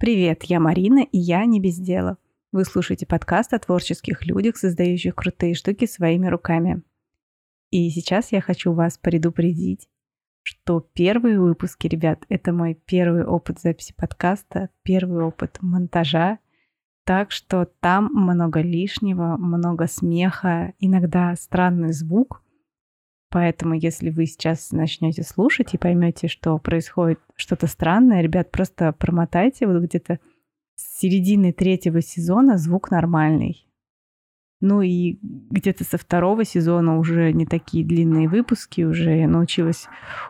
Привет, я Марина, и я не без дела. Вы слушаете подкаст о творческих людях, создающих крутые штуки своими руками. И сейчас я хочу вас предупредить, что первые выпуски, ребят, это мой первый опыт записи подкаста, первый опыт монтажа. Так что там много лишнего, много смеха, иногда странный звук. Поэтому, если вы сейчас начнете слушать и поймете, что происходит что-то странное, ребят, просто промотайте вот где-то с середины третьего сезона звук нормальный. Ну и где-то со второго сезона уже не такие длинные выпуски, уже я научилась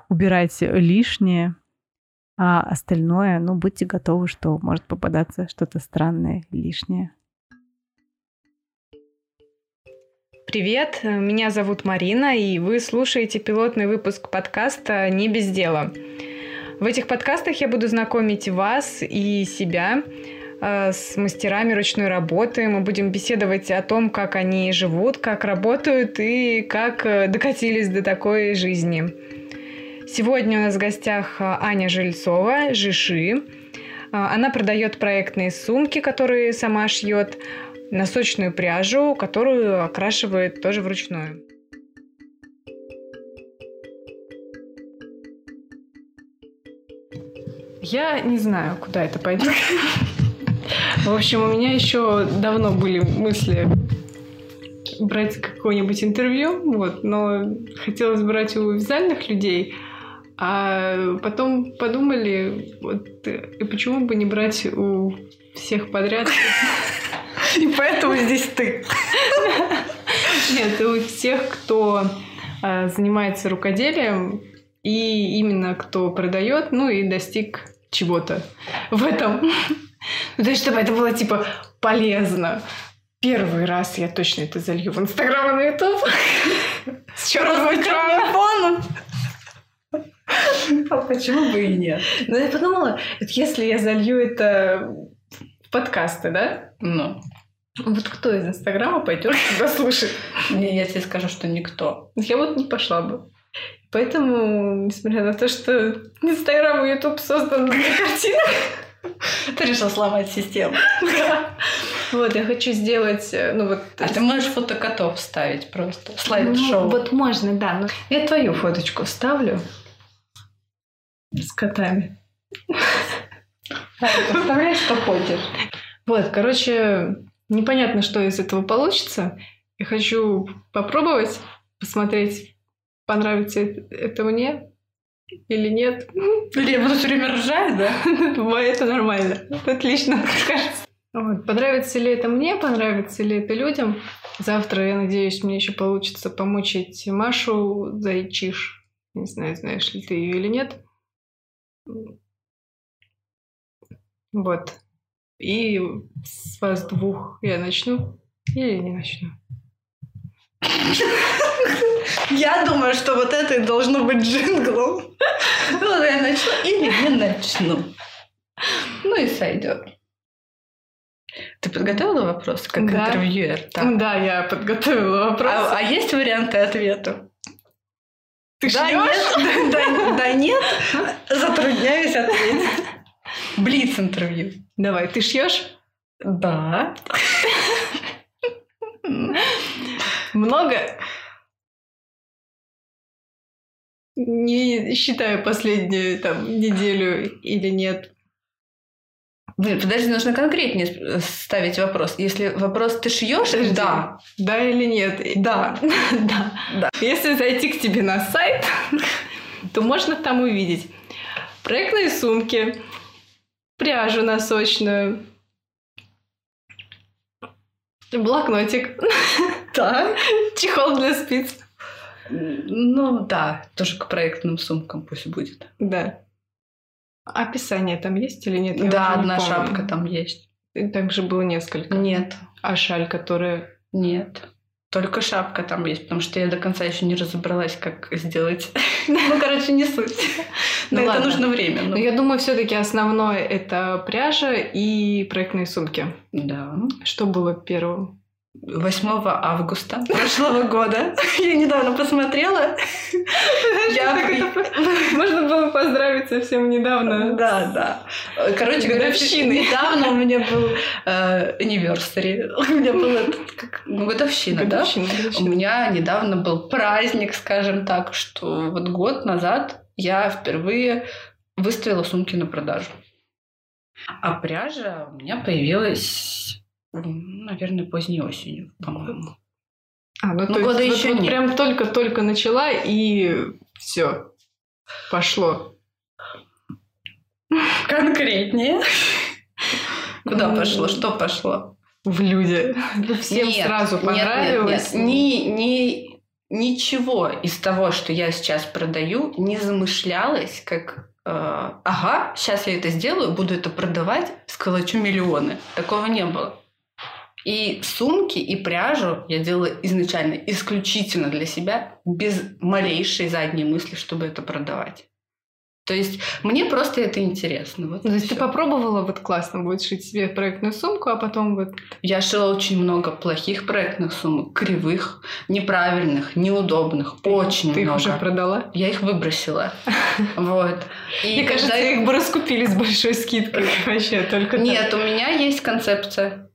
убирать лишнее, а остальное, ну, будьте готовы, что может попадаться что-то странное, лишнее. Привет, меня зовут Марина, и вы слушаете пилотный выпуск подкаста «Не без дела». В этих подкастах я буду знакомить вас и себя Э, с мастерами ручной работы. Мы будем беседовать о том, как они живут, как работают и как э, докатились до такой жизни. Сегодня у нас в гостях э, Аня Жильцова, Жиши. Она продает проектные сумки, которые сама шьет, носочную пряжу, которую окрашивает тоже вручную. Я не знаю, куда это пойдет. В общем, у меня еще давно были мысли брать какое-нибудь интервью, вот, но хотелось брать у вязальных людей, а потом подумали, вот, и почему бы не брать у всех подряд? И поэтому здесь ты. Нет, у тех, кто а, занимается рукоделием, и именно кто продает, ну и достиг чего-то в этом. Ну, то есть, чтобы это было, типа, полезно. Первый раз я точно это залью в Инстаграм и на Ютуб. С черным микрофоном. А почему бы и нет? Ну, я подумала, если я залью это в подкасты, да? Ну. Вот кто из Инстаграма пойдет туда слушать? Не, я тебе скажу, что никто. Я вот не пошла бы. Поэтому, несмотря на то, что Инстаграм и Ютуб созданы для картинок, Ты решил сломать систему. Вот, я хочу сделать, э, ну вот... А ты можешь фото котов вставить просто? Слайд-шоу. Ну, вот можно, да. Но я твою фоточку вставлю с котами. Представляешь, что хочешь. Вот, короче, непонятно, что из этого получится. Я хочу попробовать, посмотреть, понравится это мне. Или нет? Или я буду все время ржать, да? Это нормально. Отлично, кажется. Вот. Понравится ли это мне, понравится ли это людям? Завтра, я надеюсь, мне еще получится помучить Машу Зайчиш. Не знаю, знаешь ли ты ее или нет. Вот. И с вас двух я начну или не начну? Я думаю, что вот это и должно быть джинглом. Ну, я начну или не начну. Ну и сойдет. Ты подготовила вопрос как да. интервьюер? Так? Да, я подготовила вопрос. А, а есть варианты ответа? Ты да, нет, да, да, нет, затрудняюсь ответить. Блиц интервью. Давай, ты шьешь? Да. Много? Не считаю последнюю там неделю или нет. Блин, подожди, нужно конкретнее ставить вопрос. Если вопрос ты шьешь, да. Да или нет? Да. да. да. Если зайти к тебе на сайт, то можно там увидеть проектные сумки, пряжу носочную, блокнотик. Да. Чехол для спиц. Ну да, тоже к проектным сумкам пусть будет. Да. Описание там есть или нет? Я да, одна шапка там есть. И также было несколько. Нет. А шаль, которая... Нет. Только шапка там есть, потому что я до конца еще не разобралась, как сделать. Ну, короче, не суть. Но это нужно время. Но я думаю, все-таки основное это пряжа и проектные сумки. Да. Что было первым? 8 августа прошлого года. Я недавно посмотрела. Можно было поздравить совсем недавно. Да, да. Короче говоря, недавно у меня был anniversary. У меня была годовщина, да? У меня недавно был праздник, скажем так, что вот год назад я впервые выставила сумки на продажу. А пряжа у меня появилась наверное, поздней осенью, по-моему. А, ну, ну то года есть, еще вот, нет. прям только-только начала и все пошло. Конкретнее. Куда пошло? Что пошло? В люди. Всем нет, сразу понравилось. Нет, нет, нет. Ни, ни, ничего из того, что я сейчас продаю, не замышлялось как э, ага, сейчас я это сделаю, буду это продавать, сколочу миллионы. Такого не было. И сумки, и пряжу я делала изначально исключительно для себя, без малейшей задней мысли, чтобы это продавать. То есть мне просто это интересно. Вот То есть ты попробовала вот классно будет шить себе проектную сумку, а потом вот... Я шила очень много плохих проектных сумок, кривых, неправильных, неудобных, ты, очень ты много. Ты их уже продала? Я их выбросила. Вот. Мне кажется, их бы раскупили с большой скидкой вообще только Нет, у меня есть концепция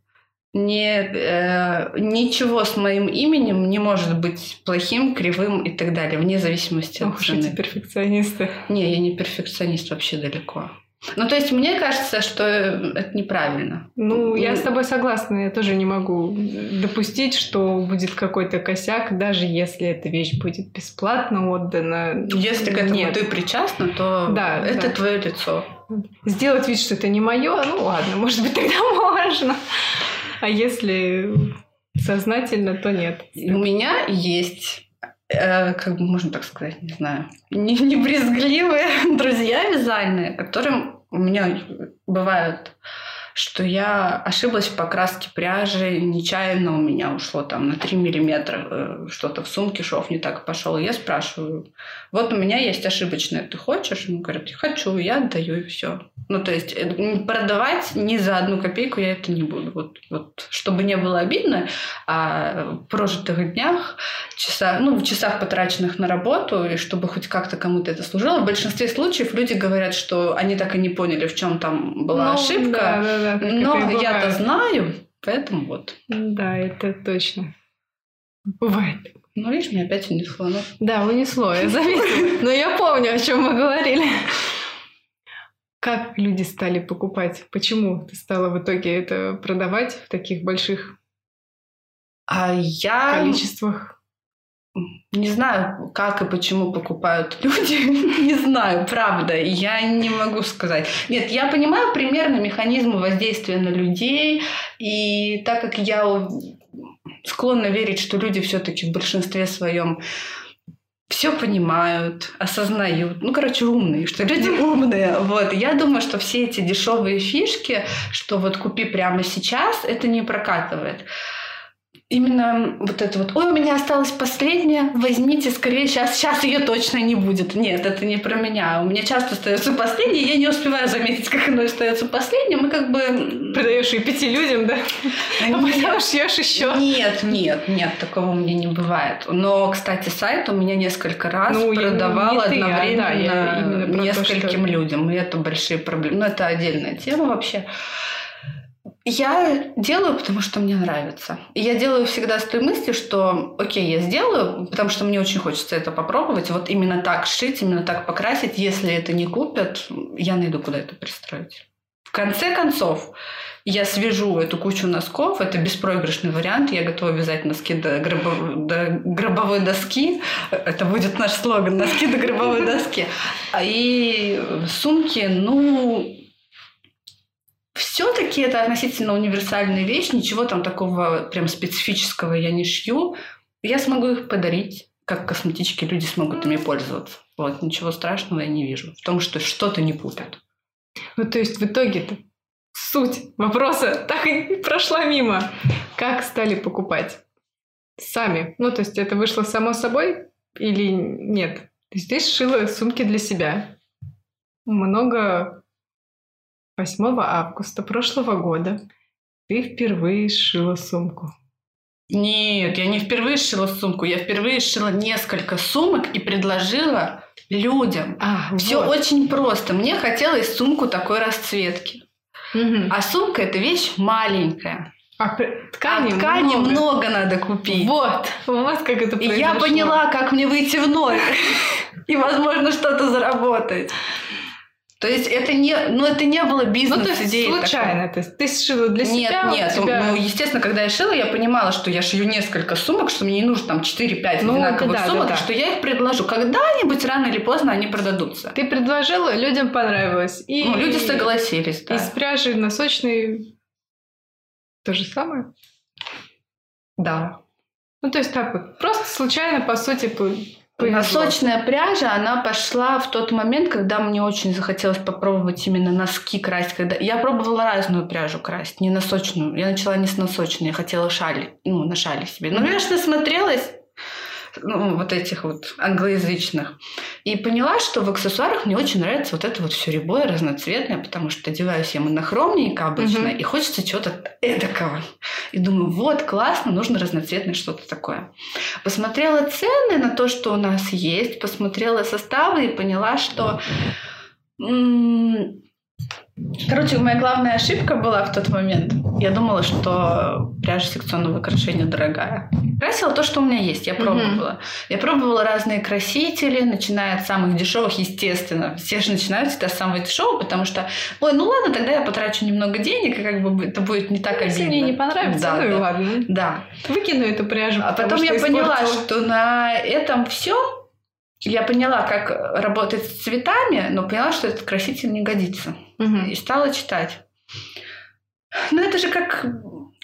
не, э, ничего с моим именем не может быть плохим, кривым и так далее, вне зависимости Ох, от цены. эти перфекционисты. Не, я не перфекционист вообще далеко. Ну, то есть мне кажется, что это неправильно. Ну, я с тобой согласна. Я тоже не могу допустить, что будет какой-то косяк, даже если эта вещь будет бесплатно отдана. Если к этому Нет. ты причастна, то да, это да. твое лицо. Сделать вид, что это не мое, ну ладно, может быть, тогда можно. А если сознательно, то нет. У меня есть э, как бы можно так сказать, не знаю, не, не брезгливые друзья вязальные, которым у меня бывают что я ошиблась в покраске пряжи, нечаянно у меня ушло там на 3 миллиметра э, что-то в сумке, шов не так пошел. И я спрашиваю, вот у меня есть ошибочное, ты хочешь? Он говорит, хочу, я отдаю и все. Ну, то есть э, продавать ни за одну копейку я это не буду. Вот, вот чтобы не было обидно, а в прожитых днях, часа, ну, в часах, потраченных на работу, и чтобы хоть как-то кому-то это служило, в большинстве случаев люди говорят, что они так и не поняли, в чем там была ну, ошибка. Да, да, да, Но я-то знаю, поэтому вот. Да, это точно. Бывает. Ну, видишь, меня опять унесло. Ну. Да, унесло, я заметила. Но я помню, о чем мы говорили. Как люди стали покупать? Почему ты стала в итоге это продавать в таких больших а я... количествах? Не знаю, как и почему покупают люди. не знаю, правда. Я не могу сказать. Нет, я понимаю примерно механизмы воздействия на людей. И так как я склонна верить, что люди все-таки в большинстве своем все понимают, осознают. Ну, короче, умные, что люди умные. Вот. Я думаю, что все эти дешевые фишки, что вот купи прямо сейчас, это не прокатывает именно вот это вот, ой, у меня осталась последняя, возьмите скорее, сейчас, сейчас ее точно не будет. Нет, это не про меня. У меня часто остается последняя, я не успеваю заметить, как оно остается последним, и как бы... Продаешь и пяти людям, да? А потом шьешь еще. Нет, нет, нет, такого у меня не бывает. Но, кстати, сайт у меня несколько раз ну, продавал ты, одновременно да, нескольким то, что... людям, и это большие проблемы. Но это отдельная тема вообще. Я делаю, потому что мне нравится. И я делаю всегда с той мыслью, что окей, я сделаю, потому что мне очень хочется это попробовать. Вот именно так шить, именно так покрасить. Если это не купят, я найду, куда это пристроить. В конце концов, я свяжу эту кучу носков. Это беспроигрышный вариант. Я готова вязать носки до, гробов... до гробовой доски. Это будет наш слоган. Носки до гробовой доски. А И сумки, ну, все-таки это относительно универсальная вещь, ничего там такого прям специфического я не шью. Я смогу их подарить, как косметички люди смогут ими пользоваться. Вот, ничего страшного я не вижу в том, что что-то не купят. Ну, то есть в итоге-то суть вопроса так и прошла мимо. Как стали покупать? Сами. Ну, то есть это вышло само собой или нет? Ты сшила сумки для себя. Много 8 августа прошлого года ты впервые сшила сумку. Нет, я не впервые сшила сумку, я впервые сшила несколько сумок и предложила людям. А, Все вот. очень просто. Мне хотелось сумку такой расцветки. Мгм. А сумка это вещь маленькая. А ткани, а ткани много. много. надо купить. Вот, вот как это И я произошло. поняла, как мне выйти в ноль. И, возможно, что-то заработать. То есть это не, ну, это не было Ну, бизнес то есть случайно. То есть ты сшила для Нет, себя, у нет. тебя- Ну, естественно, когда я шила, я понимала, что я шью несколько сумок, что мне не нужно там 4-5 Ну, одинаковых да, сумок, да, да. что я их предложу. Когда-нибудь, рано или поздно, они продадутся. Ты предложила, людям понравилось. И... Ну, люди согласились, да. Из пряжи носочной то же самое? Да. Ну, то есть так вот, просто случайно, по сути, по- повезло. Носочная пряжа, она пошла в тот момент, когда мне очень захотелось попробовать именно носки красить. Когда... Я пробовала разную пряжу красить, не носочную. Я начала не с носочной, я хотела шали, ну, на шали себе. Я что смотрелась, ну, вот этих вот англоязычных. И поняла, что в аксессуарах мне очень нравится вот это вот все рябое, разноцветное, потому что одеваюсь я монохромненько обычно, Мгм. и хочется чего-то эдакого. И думаю, вот, классно, нужно разноцветное что-то такое. Посмотрела цены на то, что у нас есть, посмотрела составы и поняла, что... м, Короче, моя главная ошибка была в тот момент. Я думала, что пряжа секционного украшения дорогая. Красила то, что у меня есть. Я пробовала. Я пробовала разные красители, начиная от самых дешевых, естественно. Все же начинают всегда с самого дешевого, потому что, ой, ну ладно, тогда я потрачу немного денег, и как бы это будет не так Если обидно. мне не понравится, Да, ну и да. ладно. Да. Выкину эту пряжу. А потом я поняла, что на этом все я поняла, как работать с цветами, но поняла, что этот краситель не годится. Мгм. И стала читать. Ну, это же как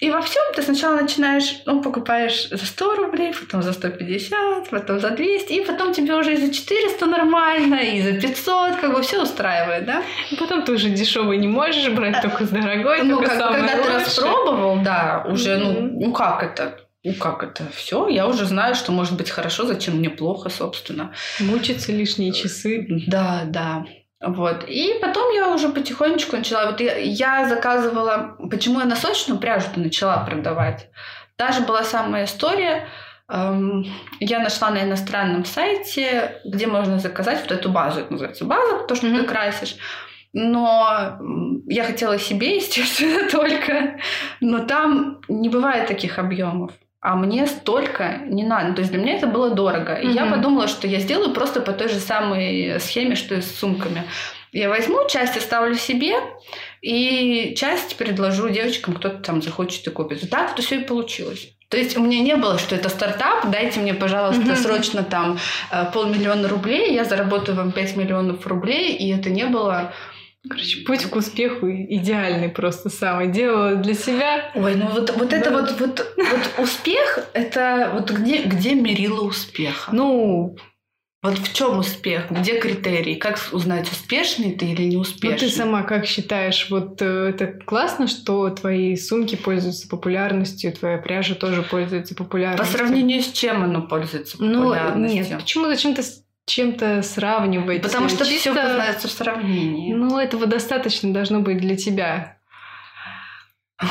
и во всем ты сначала начинаешь, ну, покупаешь за 100 рублей, потом за 150, потом за 200, и потом тебе уже и за 400 нормально, и за 500, как бы все устраивает, да? И Потом ты уже дешевый не можешь брать, только с дорогой, ну, только как самое когда ты лучшее. распробовал, да, уже, ну, Мгм. ну как это? Ну как это? Все, я уже знаю, что может быть хорошо, зачем мне плохо, собственно. Мучиться лишние часы. Да, да. Вот. И потом я уже потихонечку начала. Вот я, я заказывала... Почему я носочную пряжу-то начала продавать? Та же была самая история. Эм, Я нашла на иностранном сайте, где можно заказать вот эту базу. Это называется база, то, что ты Мгм. красишь. Но я хотела себе, естественно, только. Но там не бывает таких объемов. А мне столько не надо. То есть для меня это было дорого. И я Мгм. подумала, что я сделаю просто по той же самой схеме, что и с сумками. Я возьму, часть оставлю себе, и часть предложу девочкам, кто-то там захочет и купит. И так это все и получилось. То есть у меня не было, что это стартап, дайте мне, пожалуйста, Мгм. срочно там э, полмиллиона рублей, я заработаю вам 5 миллионов рублей, и это не было... Короче, путь к успеху идеальный просто самый. Делала для себя. Ой, ну вот, вот это Да. вот, вот, вот успех, это вот где, где мерило успеха? Ну, Вот в чем успех? Где критерий? Как узнать, успешный ты или неуспешный? ну ты сама как считаешь, вот э, это классно, что твои сумки пользуются популярностью, твоя пряжа тоже пользуется По популярностью? сравнению с чем оно пользуется Ну, популярностью? нет, почему зачем-то с чем-то сравнивать? Потому что Чисто- все познается в сравнении. Ну, этого достаточно должно быть для тебя. Ой,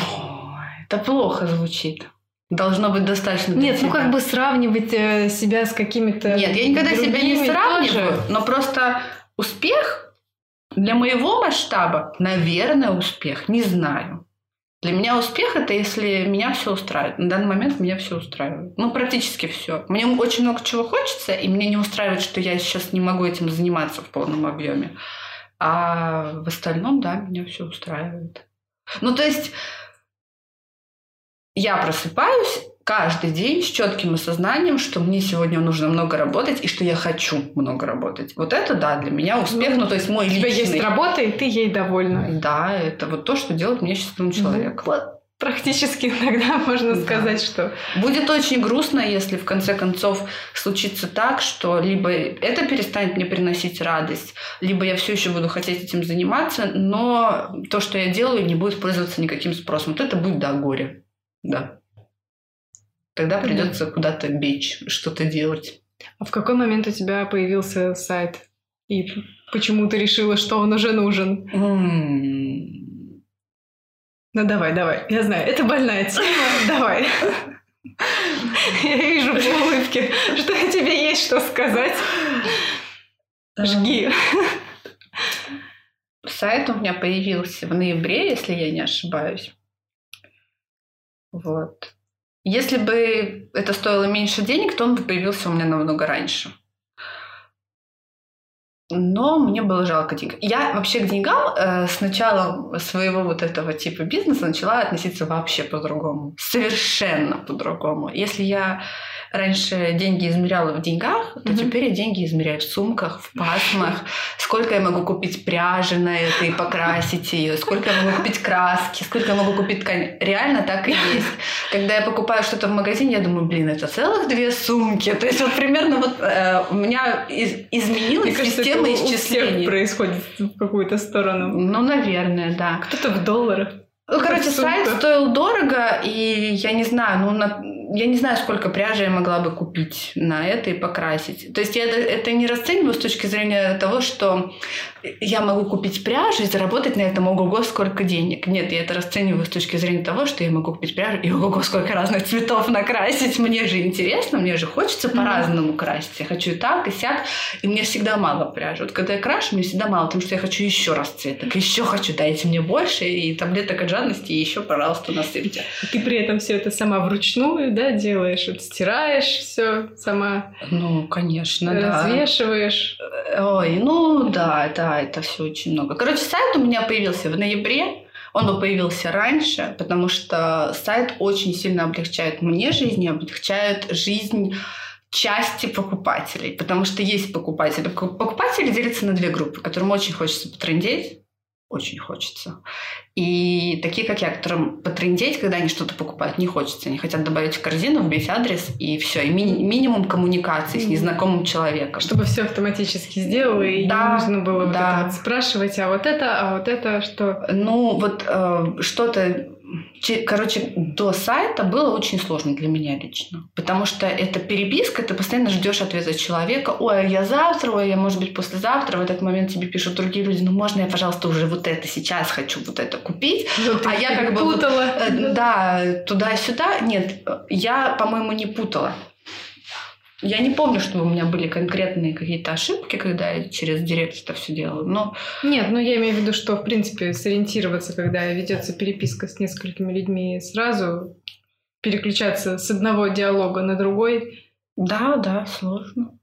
это плохо звучит. Должно быть достаточно для Нет, ну тебя. как бы сравнивать э, себя с какими-то Нет, я никогда себя не сравниваю, тоже. но просто успех для моего масштаба, наверное, успех, не знаю. Для меня успех это если меня все устраивает. На данный момент меня все устраивает. Ну, практически все. Мне очень много чего хочется, и мне не устраивает, что я сейчас не могу этим заниматься в полном объеме. А в остальном, да, меня все устраивает. Ну, то есть я просыпаюсь каждый день с четким осознанием, что мне сегодня нужно много работать и что я хочу много работать. Вот это, да, для меня успех, ну, то есть мой У тебя личный. есть работа, и ты ей довольна. Да, это вот то, что делает меня счастливым человеком. Ну, вот практически иногда можно Да. сказать, что Будет очень грустно, если в конце концов случится так, что либо это перестанет мне приносить радость, либо я все еще буду хотеть этим заниматься, но то, что я делаю, не будет пользоваться никаким спросом. Вот это будет, да, горе. Да. Тогда придется куда-то бечь, что-то делать. А в какой момент у тебя появился сайт? И почему ты решила, что он уже нужен? Ну давай, давай. Я знаю, это больная тема. Давай. Я вижу по улыбке, что тебе есть что сказать. Жги. Сайт у меня появился в ноябре, если я не ошибаюсь. Вот. Если бы это стоило меньше денег, то он бы появился у меня намного раньше. Но мне было жалко денег. Я вообще к деньгам э, с начала своего вот этого типа бизнеса начала относиться вообще по-другому. Совершенно по-другому. Если я раньше деньги измеряла в деньгах, то mm-hmm. теперь я деньги измеряю в сумках, в пасмах. Сколько я могу купить пряжи на это и покрасить ее, сколько я могу купить краски, сколько я могу купить ткань. Реально так и есть. Когда я покупаю что-то в магазине, я думаю, блин, это целых две сумки. То есть вот примерно вот э, у меня из, изменилась кажется, система исчислений. У всех происходит в какую-то сторону. Ну, наверное, да. Кто-то в долларах. Ну, короче, сайт стоил дорого, и я не знаю, ну, на я не знаю, сколько пряжи я могла бы купить на это и покрасить. То есть я это не расцениваю с точки зрения того, что я могу купить пряжу и заработать на этом ого-го сколько денег. Нет, я это расцениваю с точки зрения того, что я могу купить пряжу и ого-го сколько разных цветов накрасить. Мне же интересно, мне же хочется mm-hmm. по-разному красить. Я хочу и так, и сяк, и мне всегда мало пряжи. Вот когда я крашу, мне всегда мало, потому что я хочу еще расцветок, еще хочу, дайте мне больше, и таблеток от и еще, пожалуйста, насыпьте. Ты при этом все это сама вручную, да, делаешь? Вот стираешь все сама? Ну, конечно, да. Развешиваешь? Ой, ну да, да это все очень много. Короче, сайт у меня появился в ноябре. Он бы появился раньше, потому что сайт очень сильно облегчает мне жизнь и облегчает жизнь части покупателей, потому что есть покупатели. Покупатели делятся на две группы, которым очень хочется потрендеть, очень хочется. И такие, как я, которым потрендеть, когда они что-то покупают, не хочется. Они хотят добавить в корзину, вбить адрес, и все. И ми- минимум коммуникации с незнакомым человеком. Чтобы все автоматически сделало, и да, не нужно было да. вот это вот спрашивать, а вот это, а вот это что? Ну, вот э, что-то Короче, до сайта было очень сложно для меня лично. Потому что это переписка, ты постоянно ждешь ответа человека. Ой, я завтра, ой, я, может быть, послезавтра. В этот момент тебе пишут другие люди, ну, можно я, пожалуйста, уже вот это сейчас хочу вот это купить. Ну, а я как бы... Путала. Вот, э, да, туда-сюда. Нет, я, по-моему, не путала. Я не помню, что у меня были конкретные какие-то ошибки, когда я через директ это все делала, но... Нет, ну я имею в виду, что, в принципе, сориентироваться, когда ведется переписка с несколькими людьми, сразу переключаться с одного диалога на другой. Да, да, сложно.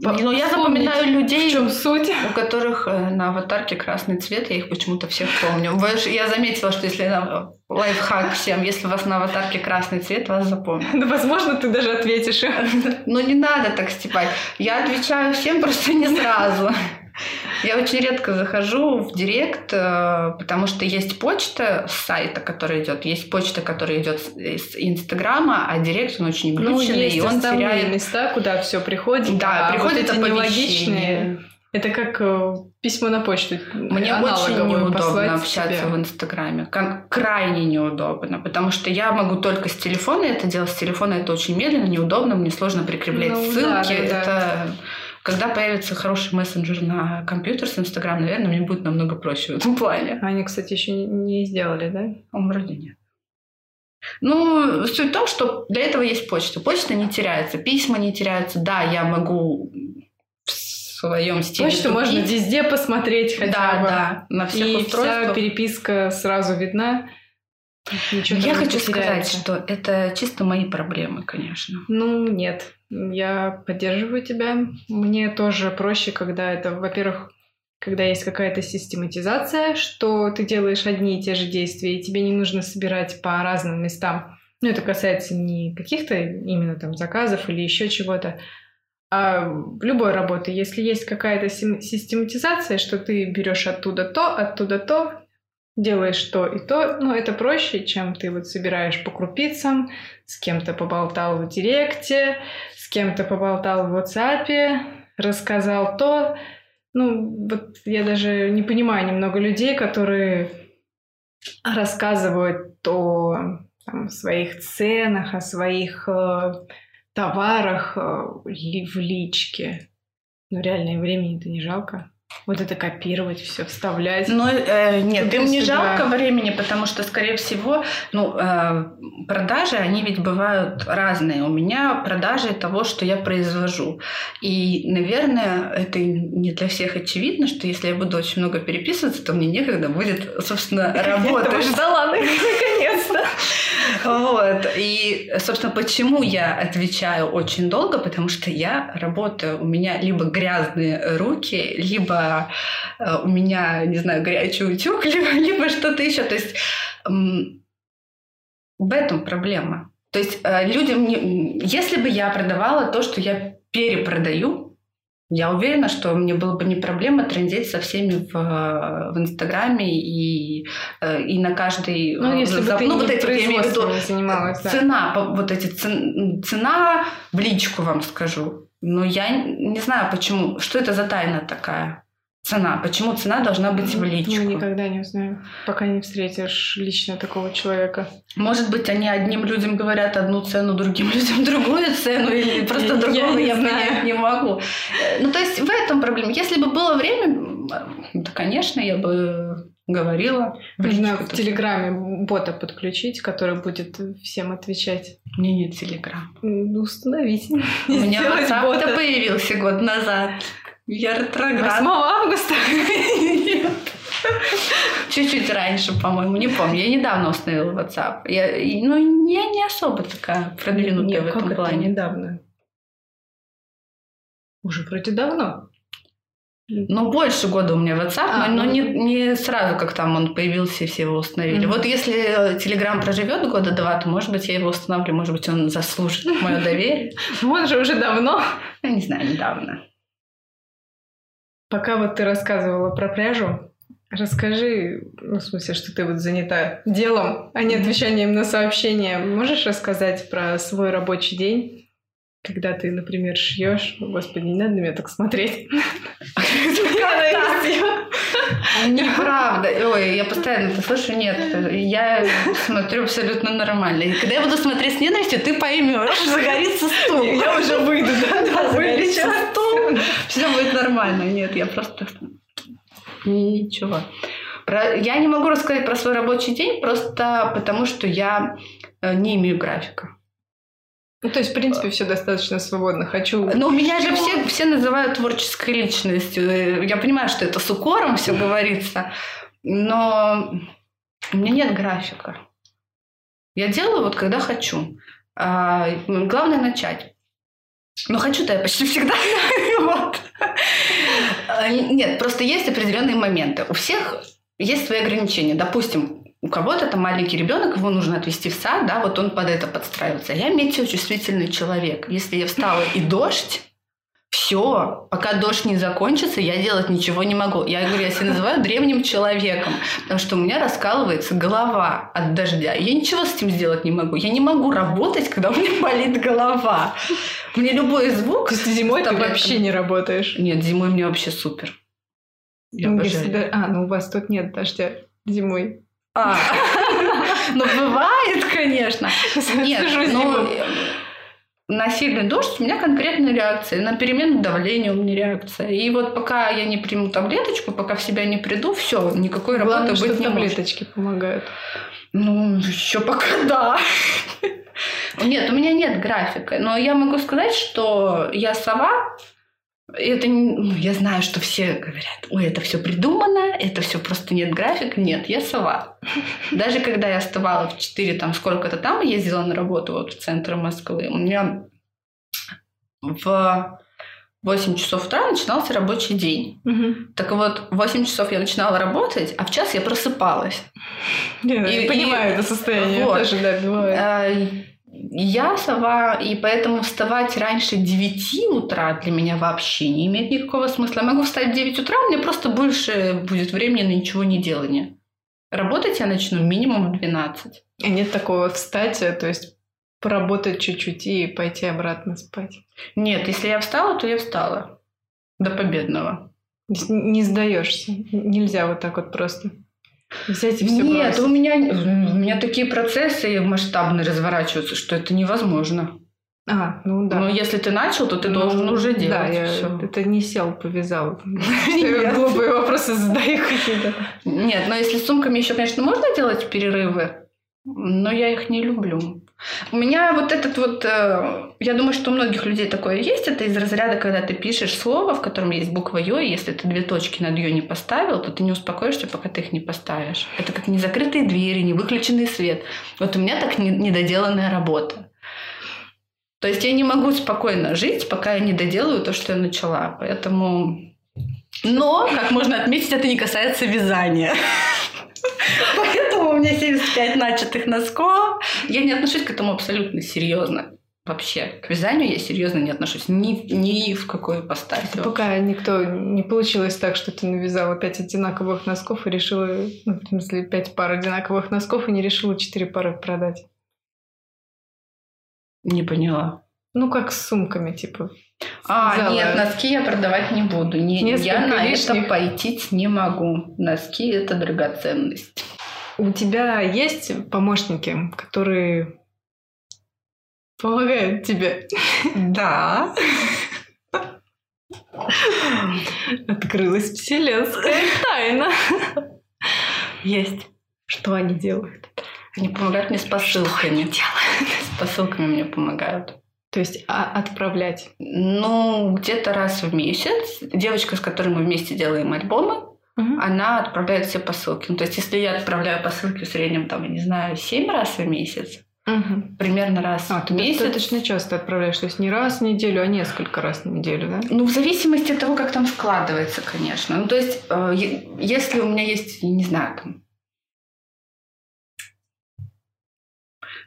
Но я запоминаю людей, в чем суть? у которых э, на аватарке красный цвет, я их почему-то всех помню. Я заметила, что если на лайфхак всем, если у вас на аватарке красный цвет, вас запомнят. Ну, возможно, ты даже ответишь. Ну, не надо так степать. Я отвечаю всем просто не сразу. Я очень редко захожу в директ, э, потому что есть почта с сайта, которая идет, есть почта, которая идет с Инстаграма, а директ он очень глюченный, ну, и он теряет места, куда все приходит. Да, а приходит вот нелогичные. Это как э, письмо на почту. Мне очень неудобно общаться себе. в Инстаграме. Крайне неудобно, потому что я могу только с телефона это делать. С телефона это очень медленно, неудобно, мне сложно прикреплять ну, ссылки. Да, да, это да. Когда появится хороший мессенджер на компьютер с Инстаграм, наверное, мне будет намного проще в этом плане. Они, кстати, еще не сделали, да? Он вроде нет. Ну, суть в том, что для этого есть почта. Почта не теряется, письма не теряются. Да, я могу в своем стиле. Почту тупить. можно везде посмотреть хотя да, бы. Да, на всех И устройствах. вся переписка сразу видна. Ничего я хочу сказать, что это чисто мои проблемы, конечно. Ну, нет. Я поддерживаю тебя. Мне тоже проще, когда это, во-первых, когда есть какая-то систематизация, что ты делаешь одни и те же действия, и тебе не нужно собирать по разным местам. Ну, это касается не каких-то именно там заказов или еще чего-то, а любой работы. Если есть какая-то систематизация, что ты берешь оттуда то, оттуда то, делаешь то и то, ну, это проще, чем ты вот собираешь по крупицам, с кем-то поболтал в директе, с кем-то поболтал в WhatsApp, рассказал то. Ну, вот я даже не понимаю немного людей, которые рассказывают о там, своих ценах, о своих э, товарах э, в личке. Ну, реально, времени-то не жалко. Вот это копировать, все вставлять. Ну, э, нет, им не жалко времени, потому что, скорее всего, ну, э, продажи, они ведь бывают разные. У меня продажи того, что я произвожу. И, наверное, это не для всех очевидно, что если я буду очень много переписываться, то мне некогда будет, собственно, работать. ждала наконец-то. Вот. И, собственно, почему я отвечаю очень долго? Потому что я работаю. У меня либо грязные руки, либо э, у меня, не знаю, горячий утюг, либо, либо что-то еще. То есть в этом проблема. То есть э, людям, не- если бы я продавала то, что я перепродаю, я уверена, что мне было бы не проблема трендеть со всеми в, э, в Инстаграме и, э, и на каждый... Ну, э, если бы зап- ты ну, не вот эти, я имею в виду, занималась, да. Цена, по- вот эти цен- цена в личку вам скажу. Но я не знаю, почему. Что это за тайна такая? Цена. Почему цена должна быть в личку? Мы никогда не узнаем, пока не встретишь лично такого человека. Может быть, они одним людям говорят одну цену, другим людям другую цену, или просто Я- я другого я, знаю. понять не могу. Э, Ну, то есть в этом проблема. Если бы было время, то, конечно, я бы говорила. Нужно в. Телеграме бота подключить, который будет всем отвечать. Меня нет телеграм. Ну, Установить. У меня WhatsApp бота. появился год назад. Я 8 ретроград. августа. Нет. Чуть-чуть раньше, по-моему, не помню. Я недавно установила WhatsApp. Я, ну, я не особо такая продвинутая Нет, в этом это плане. недавно? Уже вроде давно. Ну, больше года у меня WhatsApp, А, но, ну. не, не сразу, как там он появился, и все его установили. Мгм. Вот если Telegram проживет года два, то, может быть, я его установлю, может быть, он заслужит мое доверие. Он же уже давно. Я не знаю, недавно. Пока вот ты рассказывала про пряжу, расскажи, ну, в смысле, что ты вот занята делом, а не отвечанием на сообщения. Можешь рассказать про свой рабочий день? Когда ты, например, шьешь, господи, не надо на меня так смотреть. Неправда. Ой, я постоянно это слышу. Нет, я смотрю абсолютно нормально. И когда я буду смотреть с ненавистью, ты поймешь, загорится стул. Я уже выйду, да, да, Вылечу загорится. стул. Все будет нормально. Нет, я просто... Ничего. Про- Я не могу рассказать про свой рабочий день, просто потому что я э, не имею графика. Ну, то есть, в принципе, все достаточно свободно. Хочу... Но меня же все, все называют творческой личностью. Э, Я понимаю, что это с укором все говорится, но у меня нет графика. Я делаю вот когда хочу. А, главное начать. Но хочу-то я почти всегда. Вот. А, Нет, просто есть определенные моменты. У всех есть свои ограничения. Допустим, у кого-то там маленький ребенок, его нужно отвезти в сад, да, вот он под это подстраивается. Я метеочувствительный человек. Если я встала и дождь, все, пока дождь не закончится, я делать ничего не могу. Я говорю, я себя называю древним человеком, потому что у меня раскалывается голова от дождя. Я ничего с этим сделать не могу. Я не могу работать, когда у меня болит голова. Мне любой звук... Есть зимой ты вообще не работаешь? Нет, зимой мне вообще супер. Я Ну, обожаю. да- А, ну у вас тут нет дождя зимой. А, ну бывает, конечно. Нет, э, на сильный дождь у меня конкретная реакция. На перемену давления у меня реакция. И вот пока я не приму таблеточку, пока в себя не приду, все, никакой Главное, работы быть не может. таблеточки помогают. Ну, еще пока да. Нет, у меня нет графика. Но я могу сказать, что я сова. Это ну, я знаю, что все говорят, ой, это все придумано, это все просто нет графика. Нет, я сова. Даже когда я вставала в 4, там сколько-то там, ездила на работу вот в центр Москвы, у меня в 8 часов утра начинался рабочий день. Так вот, в 8 часов я начинала работать, а в час я просыпалась. Я И- понимаю и- это состояние. вот. Тоже, да, бывает. Я сова, и поэтому вставать раньше 9 утра для меня вообще не имеет никакого смысла. Я могу встать в 9 утра, у меня просто больше будет времени на ничего не делание. Работать я начну минимум в 12. И нет такого встать, э, то есть поработать чуть-чуть и пойти обратно спать. Нет, если я встала, то я встала. До победного. Не сдаешься. Нельзя вот так вот просто взять и все Нет, у меня, у меня такие процессы масштабные разворачиваются, что это невозможно. А, ну да. Но если ты начал, то ты Ну, должен уже делать. Да, я всё. это не сел, повязал. Глупые вопросы задаю какие-то. Нет, но если с сумками еще, конечно, можно делать перерывы, но я их не люблю. У меня вот этот вот, э, я думаю, что у многих людей такое есть, это из разряда, когда ты пишешь слово, в котором есть буква Ё, и если ты две точки над Ё не поставил, то ты не успокоишься, пока ты их не поставишь. Это как незакрытые двери, не выключенный свет. Вот у меня так не- недоделанная работа. То есть я не могу спокойно жить, пока я не доделаю то, что я начала. Поэтому... Но, как можно отметить, это не касается вязания. Поэтому у меня 75 начатых носков. Я не отношусь к этому абсолютно серьезно. Вообще, к вязанию я серьезно не отношусь ни, ни в какой ипостаси. Пока никто не получилось так, что ты навязала пять одинаковых носков и решила, ну, в смысле, пять пар одинаковых носков и не решила четыре пары продать. Не поняла. Ну, как с сумками, типа. А, Связала. нет, носки я продавать не буду. Не, я на лишних. это пойти не могу. Носки – это драгоценность. У тебя есть помощники, которые помогают тебе? Да. Открылась вселенская тайна. Есть. Что они делают? Они помогают мне с посылками. С посылками мне помогают. То есть а, отправлять. Ну, где-то раз в месяц девочка, с которой мы вместе делаем альбомы, она отправляет все посылки. Ну, то есть, если я отправляю посылки в среднем, там, я не знаю, 7 раз в месяц, Мгм. примерно раз А, в месяц. достаточно часто отправляешь, то есть не раз в неделю, а несколько раз в неделю, да? Ну, в зависимости от того, как там складывается, конечно. Ну, то есть, э, если у меня есть, я не знаю, там...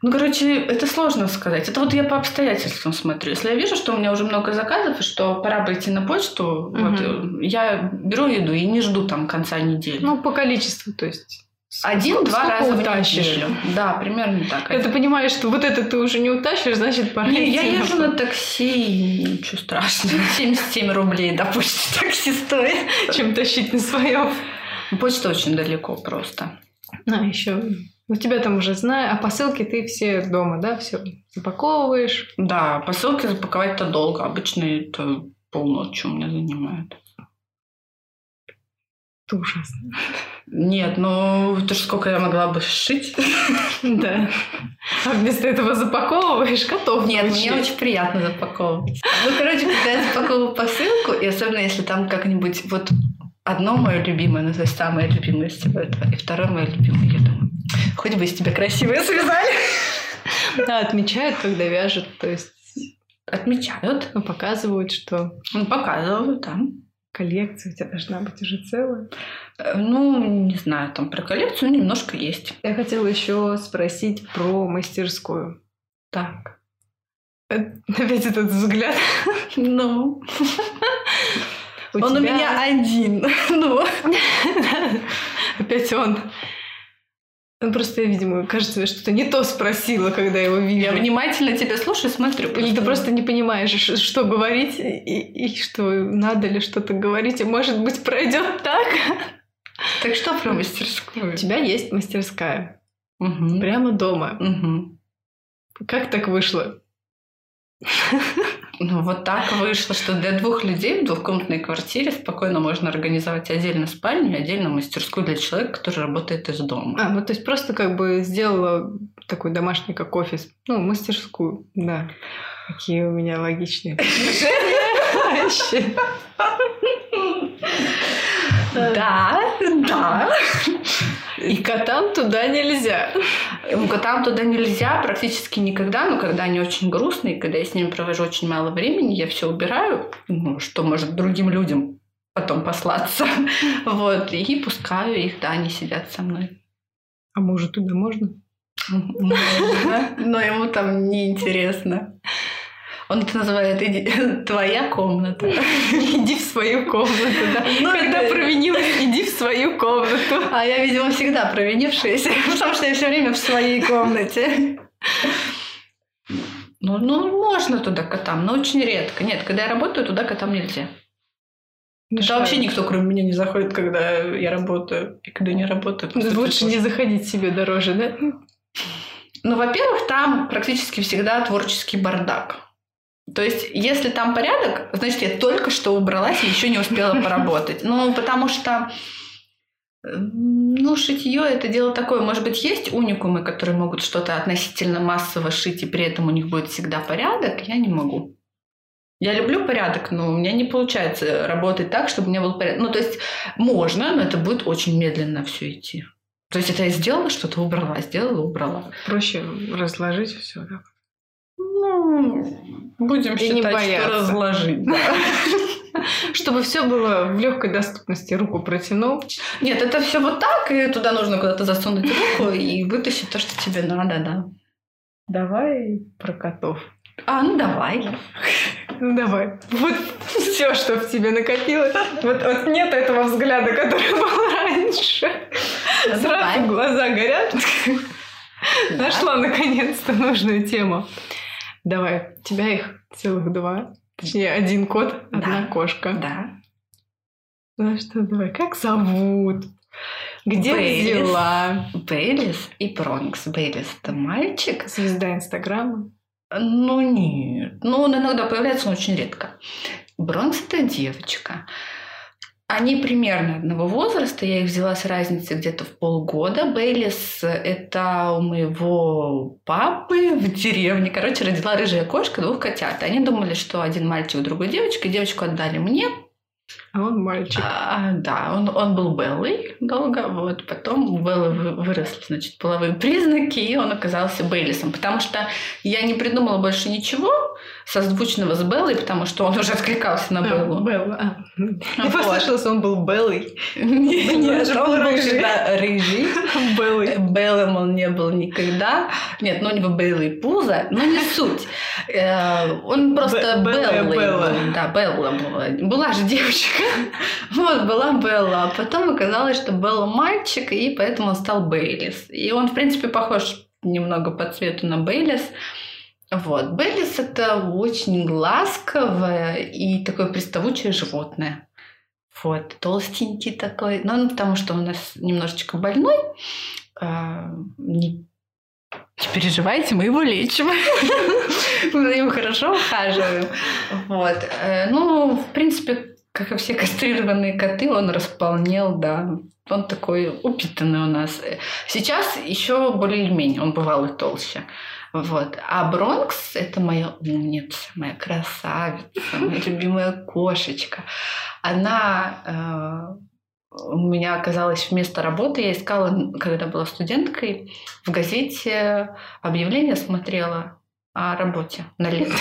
Ну, короче, это сложно сказать. Это вот я по обстоятельствам смотрю. Если я вижу, что у меня уже много заказов, и что пора бы идти на почту, вот, э, я беру еду и не жду там конца недели. Ну, по количеству, то есть. Один-два раза в утащишь? неделю. Да, примерно так. Когда ты понимаешь, что вот это ты уже не утащишь, значит, пора Не, я езжу на на такси, ничего страшного. 77 рублей, допустим, такси стоит. чем тащить на своем. Почта очень далеко просто. А, еще у тебя там уже знаю, а посылки ты все дома, да, все запаковываешь. Да, посылки запаковать-то долго. Обычно это полночи у меня занимает. Это ужасно. Нет, ну ты ж сколько я могла бы сшить? Да. А вместо этого запаковываешь котов. Нет, научи. мне очень приятно запаковывать. Ну, короче, когда я запаковываю посылку, и особенно если там как-нибудь вот одно мое любимое, ну, то есть самое любимое из всего этого, и второе мое любимое, я думаю, хоть бы из тебя красивые связали. Да, отмечают, когда вяжут, то есть Отмечают. ну, показывают, что Ну, показывают, там. коллекция у тебя должна быть уже целая. Э, Ну, не знаю, там про коллекцию немножко есть. Я хотела еще спросить про мастерскую. Так. Э, Опять этот взгляд. Ну, он у меня один. Ну, Опять он. Ну, просто я, видимо, кажется, я что-то не то спросила, когда его вижу. я внимательно тебя слушаю, смотрю. Или ты просто не понимаешь, что говорить и, и что надо ли что-то говорить, и может быть пройдет так. Так что про мастерскую? У тебя есть мастерская Мгм. прямо дома. Мгм. Как так вышло? Ну, вот так вышло, что для двух людей в двухкомнатной квартире спокойно можно организовать отдельно спальню и отдельно мастерскую для человека, который работает из дома. А, ну то есть просто как бы сделала такой домашний как офис. Ну, мастерскую, да. Какие у меня логичные. Да, да. И котам туда нельзя. Котам туда нельзя практически никогда, но когда они очень грустные, когда я с ними провожу очень мало времени, я все убираю, ну, что может другим людям потом послаться. Вот, и пускаю их, да, они сидят со мной. А мужу туда можно? Можно, но ему там неинтересно. Он это называет «Иди- твоя комната. Иди в свою комнату, да. Ну, Когда это- провинилась, иди в свою комнату. А я, видимо, всегда провинившаяся, потому что я все время в своей комнате. Ну, ну, можно туда котам, но очень редко. Нет, когда я работаю, туда котам нельзя. Туда вообще никто, кроме меня, не заходит, когда я работаю. И когда не работаю. Лучше не заходить себе дороже, да? Ну, во-первых, там практически всегда творческий бардак. То есть, если там порядок, значит, я только что убралась и еще не успела поработать. Ну, потому что ну, шитье это дело такое. Может быть, есть уникумы, которые могут что-то относительно массово шить, и при этом у них будет всегда порядок. Я не могу. Я люблю порядок, но у меня не получается работать так, чтобы у меня был порядок. Ну, то есть можно, но это будет очень медленно все идти. То есть это я сделала что-то, убрала, сделала, убрала. Проще разложить все, да? Ну, будем И считать, что разложить. да. Чтобы все было в легкой доступности. Руку протянул. Нет, это все вот так, и туда нужно куда-то засунуть руку и вытащить то, что тебе надо, да. Давай про котов. А, ну давай. Ну давай. Вот все, что в тебе накопилось. Вот, вот нет этого взгляда, который был раньше. Ну, Сразу давай. глаза горят. Да. Нашла наконец-то нужную тему. Давай, у тебя их целых два. Точнее, один кот, одна Да. кошка. Да. Ну что, давай, как зовут? Где Бейлис. взяла? Бейлис и Бронкс. Бейлис это мальчик. Звезда Инстаграма. Ну нет. Ну, он иногда появляется, но очень редко. Бронкс это девочка. Они примерно одного возраста. Я их взяла с разницей где-то в полгода. Бейлис – это у моего папы в деревне. Короче, родила рыжая кошка, двух котят. Они думали, что один мальчик, другой девочка. Девочку отдали мне. А он мальчик. А, да, он, он был Беллой долго, вот, потом у Беллы вы- выросли, значит, половые признаки, и он оказался Бейлисом, потому что я не придумала больше ничего созвучного с Беллой, потому что он уже откликался на А, Беллу. Белла. а. Я Вот. послышалась, он был Беллой. Нет, Нет, он был всегда рыжий. Беллой. Белым он не был никогда. Нет, ну у него Белла и пузо, но не суть. Э, Он просто Беллой. Да, Белла была. Была же девочка. Вот, была Белла. А потом оказалось, что Белла мальчик, и поэтому он стал Бейлис. И он, в принципе, похож немного по цвету на Бейлис. Вот. Бейлис – это очень ласковое и такое приставучее животное. Вот, толстенький такой. Ну, потому что он у нас немножечко больной. А, не, переживайте, мы его лечим. Мы за ним хорошо ухаживаем. Вот. Э, Ну, в принципе, как и все кастрированные коты, он располнел, да. Он такой упитанный у нас. Сейчас еще более-менее, он бывал и толще. Вот. А Бронкс – это моя умница, моя красавица, моя любимая кошечка. Она э, у меня оказалась вместо работы. Я искала, когда была студенткой, в газете объявление смотрела о работе на лето.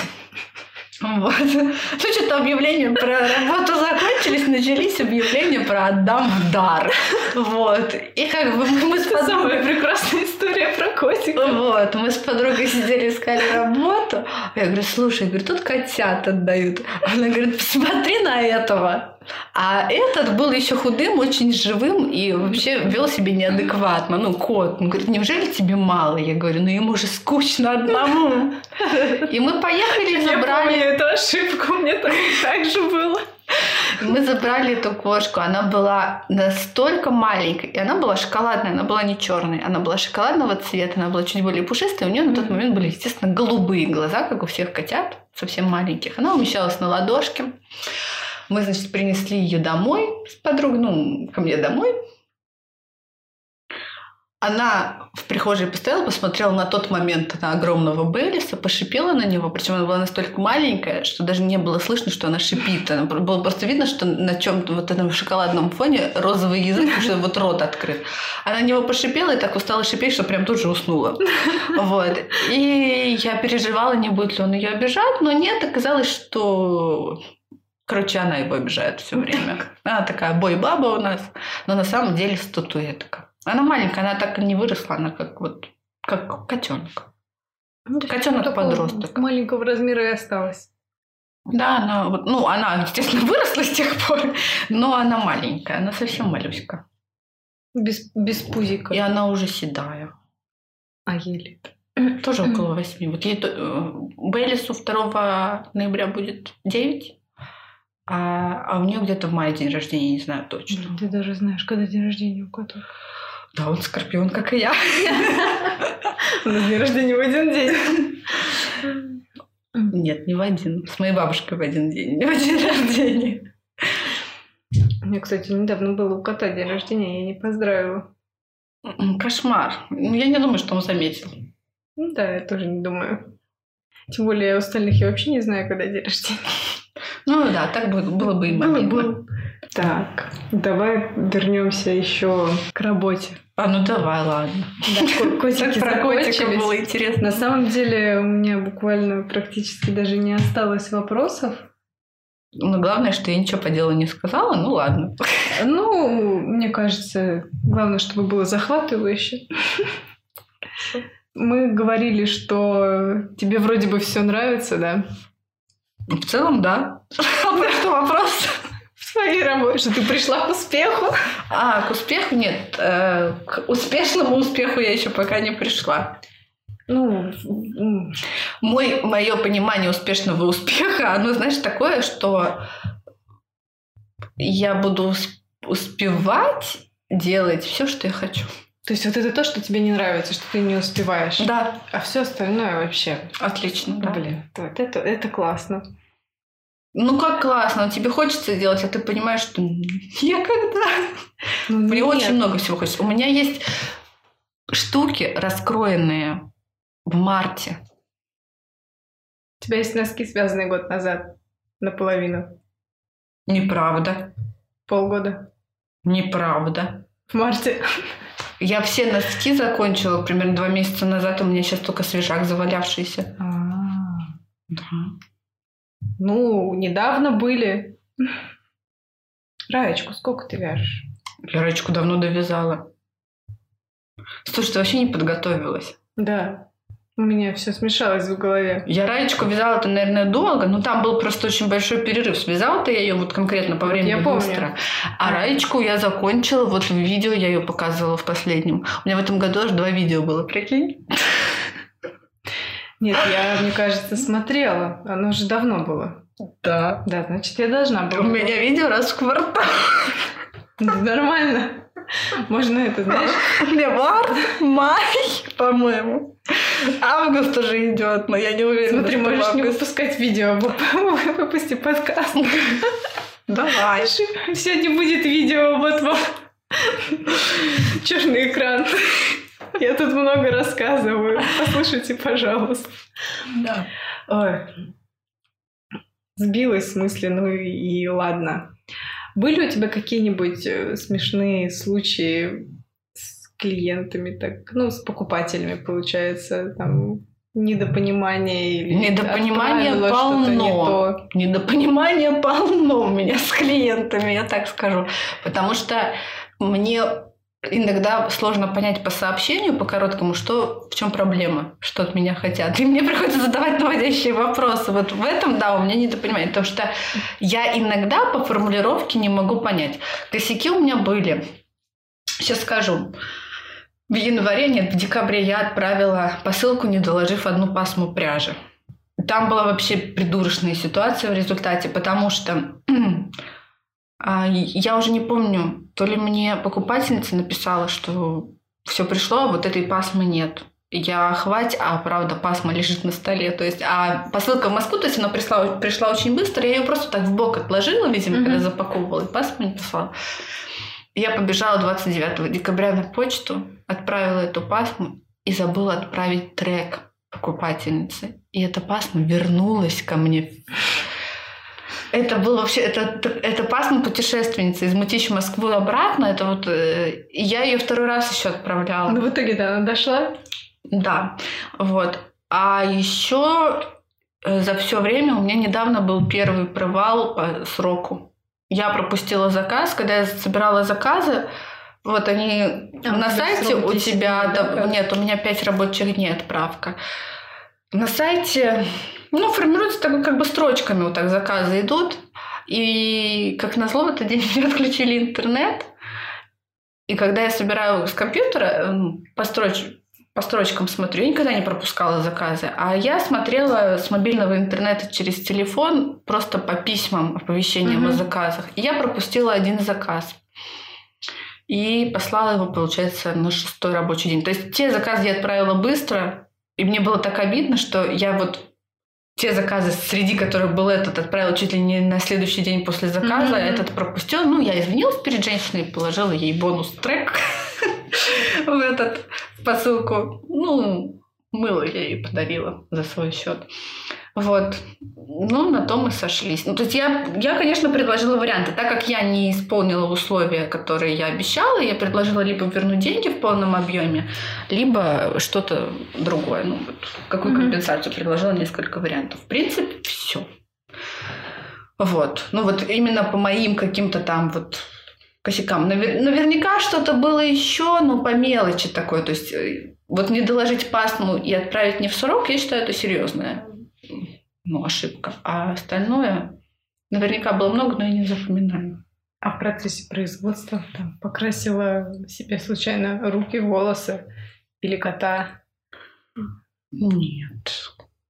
Вот. Ну, что-то объявления про работу закончились, начались объявления про отдам в дар. Вот. И как бы мы с Это самая подругой... прекрасная история про котика. Вот, мы с подругой сидели, искали работу. Я говорю, слушай, я говорю, тут котят отдают. Она говорит, посмотри на этого. А этот был еще худым, очень живым и вообще вел себя неадекватно. Ну, кот. Он говорит, неужели тебе мало? Я говорю, ну ему же скучно одному. И мы поехали, Я забрали. помню эту ошибку, мне так же было. Мы забрали эту кошку. Она была настолько маленькой. И она была шоколадная, она была не черная. Она была шоколадного цвета, она была чуть более пушистая. У нее на тот момент были, естественно, голубые глаза, как у всех котят, совсем маленьких. Она умещалась на ладошке. Мы, значит, принесли ее домой с подругой, ну, ко мне домой. Она в прихожей постояла, посмотрела на тот момент на огромного Беллиса, пошипела на него, причем она была настолько маленькая, что даже не было слышно, что она шипит. Она, было просто видно, что на чем-то вот этом шоколадном фоне розовый язык, потому что вот рот открыт. Она на него пошипела и так устала шипеть, что прям тут же уснула. Вот. И я переживала, не будет ли он ее обижать, но нет, оказалось, что Короче, она его обижает все время. Она такая бой-баба у нас, но на самом деле статуэтка. Она маленькая, она так и не выросла, она как вот как котенок. Котенок-подросток. Маленького размера и осталась. Да, она вот, ну, она, естественно, выросла с тех пор, но она маленькая, она совсем малюська. Без, без пузика. И она уже седая. А еле. Тоже около восьми. Вот ей э, Бейлису 2 ноября будет 9, а, а у нее где-то в мае день рождения, не знаю точно. Ты даже знаешь, когда день рождения у кота. Да, он скорпион, как и я. У нас день рождения в один день. Нет, не в один. С моей бабушкой в один день, не в один рождения. У меня, кстати, недавно было у кота день рождения, я не поздравила. Кошмар. Ну, я не думаю, что он заметил. Ну да, я тоже не думаю. Тем более у остальных я вообще не знаю, когда день рождения. Ну да, так было, было бы и Было. Так, давай вернемся еще к работе. А ну давай, ладно. Да, котики про было интересно. На самом деле у меня буквально практически даже не осталось вопросов. Но главное, что я ничего по делу не сказала, ну ладно. Ну, мне кажется, главное, чтобы было захватывающе. Мы говорили, что тебе вроде бы все нравится, да? В целом, да. А что вопрос? В своей работе, что ты пришла к успеху. А, к успеху нет. Э, К успешному успеху я еще пока не пришла. Ну, Мой, мое понимание успешного успеха, оно, знаешь, такое, что я буду ус- успевать делать все, что я хочу. То есть вот это то, что тебе не нравится, что ты не успеваешь. Да, А все остальное вообще. отлично, да. Блин, вот это, это классно. Ну как классно, тебе хочется делать, а ты понимаешь, что некогда. Ну, Мне нет. очень много всего хочется. У меня есть штуки, раскроенные в марте. У тебя есть носки, связанные год назад, наполовину. Неправда. Полгода. Неправда. В марте. Я все носки закончила примерно два месяца назад. У меня сейчас только свежак завалявшийся. Да. Ну, недавно были. Раечку, сколько ты вяжешь? Я ручку давно довязала. Слушай, ты вообще не подготовилась. Да. У меня все смешалось в голове. Я раечку вязала-то, наверное, долго, но там был просто очень большой перерыв. Связала-то я ее вот конкретно по времени Я помню. быстро. А раечку я закончила, вот в видео я ее показывала в последнем. У меня в этом году аж два видео было, прикинь? Нет, я, мне кажется, смотрела. Оно уже давно было. Да. Да, значит, я должна была. У меня видео раз в квартал. Нормально. Можно это, знаешь? Март, май, по-моему. Август уже идет, но я не уверена, Смотри, можешь не августе. выпускать видео, а выпусти подкаст. Давай. Сегодня будет видео, вот вам черный экран. Я тут много рассказываю. Послушайте, пожалуйста. Да. Ой. Сбилась в смысле, ну и ладно. Были у тебя какие-нибудь э, смешные случаи с клиентами, так, ну, с покупателями, получается, там, недопонимание или Недопонимание что-то не полно. то? Недопонимания полно у меня с клиентами, я так скажу. Потому что мне иногда сложно понять по сообщению, по короткому, что, в чем проблема, что от меня хотят. И мне приходится задавать наводящие вопросы. Вот в этом, да, у меня недопонимание. Потому что я иногда по формулировке не могу понять. Косяки у меня были. Сейчас скажу. В январе, нет, в декабре я отправила посылку, не доложив одну пасму пряжи. Там была вообще придурочная ситуация в результате, потому что я уже не помню, то ли мне покупательница написала, что все пришло, а вот этой пасмы нет. Я хвать, а правда пасма лежит на столе. То есть, а посылка в Москву, то есть она пришла, пришла очень быстро, я ее просто так в бок отложила, видимо, Мгм. когда запаковывала, и пасму не послала. Я побежала 29 декабря на почту, отправила эту пасму и забыла отправить трек покупательнице. И эта пасма вернулась ко мне. Это был вообще, это, это пасма путешественница из Москву и обратно. Это вот, э, я ее второй раз еще отправляла. Ну, в итоге, да, она дошла. Да, вот. А еще э, за все время у меня недавно был первый провал по сроку. Я пропустила заказ, когда я собирала заказы. Вот они А, на сайте у 10 тебя, да, нет, у меня 5 рабочих дней отправка. На сайте, ну, формируется так, как бы строчками вот так заказы идут. И, как назло, в этот день мне отключили интернет. И когда я собираю с компьютера, эм, по, строч- по строчкам смотрю, я никогда не пропускала заказы. А я смотрела с мобильного интернета через телефон просто по письмам, оповещениям Мгм. о заказах. И я пропустила один заказ. И послала его, получается, на шестой рабочий день. То есть те заказы я отправила быстро, и мне было так обидно, что я вот те заказы, среди которых был этот, отправил чуть ли не на следующий день после заказа, mm-hmm. этот пропустил. Ну, я извинилась перед женщиной, положила ей бонус-трек в этот посылку. Ну, мыло я ей подарила за свой счет. Вот. Ну, на то мы сошлись. Ну, то есть я, я, конечно, предложила варианты. Так как я не исполнила условия, которые я обещала, я предложила либо вернуть деньги в полном объеме, либо что-то другое. Ну, вот, какую mm-hmm. компенсацию предложила несколько вариантов. В принципе, все. Вот. Ну, вот именно по моим каким-то там вот косякам. Навер- наверняка что-то было еще, но по мелочи такой. То есть э, вот не доложить пасму и отправить не в срок, я считаю, это серьезное ну, ошибка. А остальное наверняка было много, но я не запоминаю. А в процессе производства там, покрасила себе случайно руки, волосы или кота? Нет.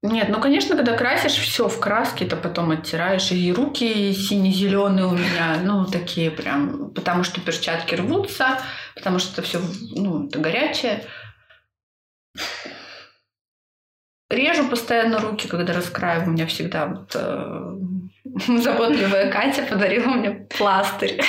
Нет, ну, конечно, когда красишь все в краске, то потом оттираешь. И руки сине-зеленые у меня, ну, такие прям, потому что перчатки рвутся, потому что это все, ну, это горячее. Режу постоянно руки, когда раскраиваю. У меня всегда вот, э, заботливая Катя подарила мне пластырь.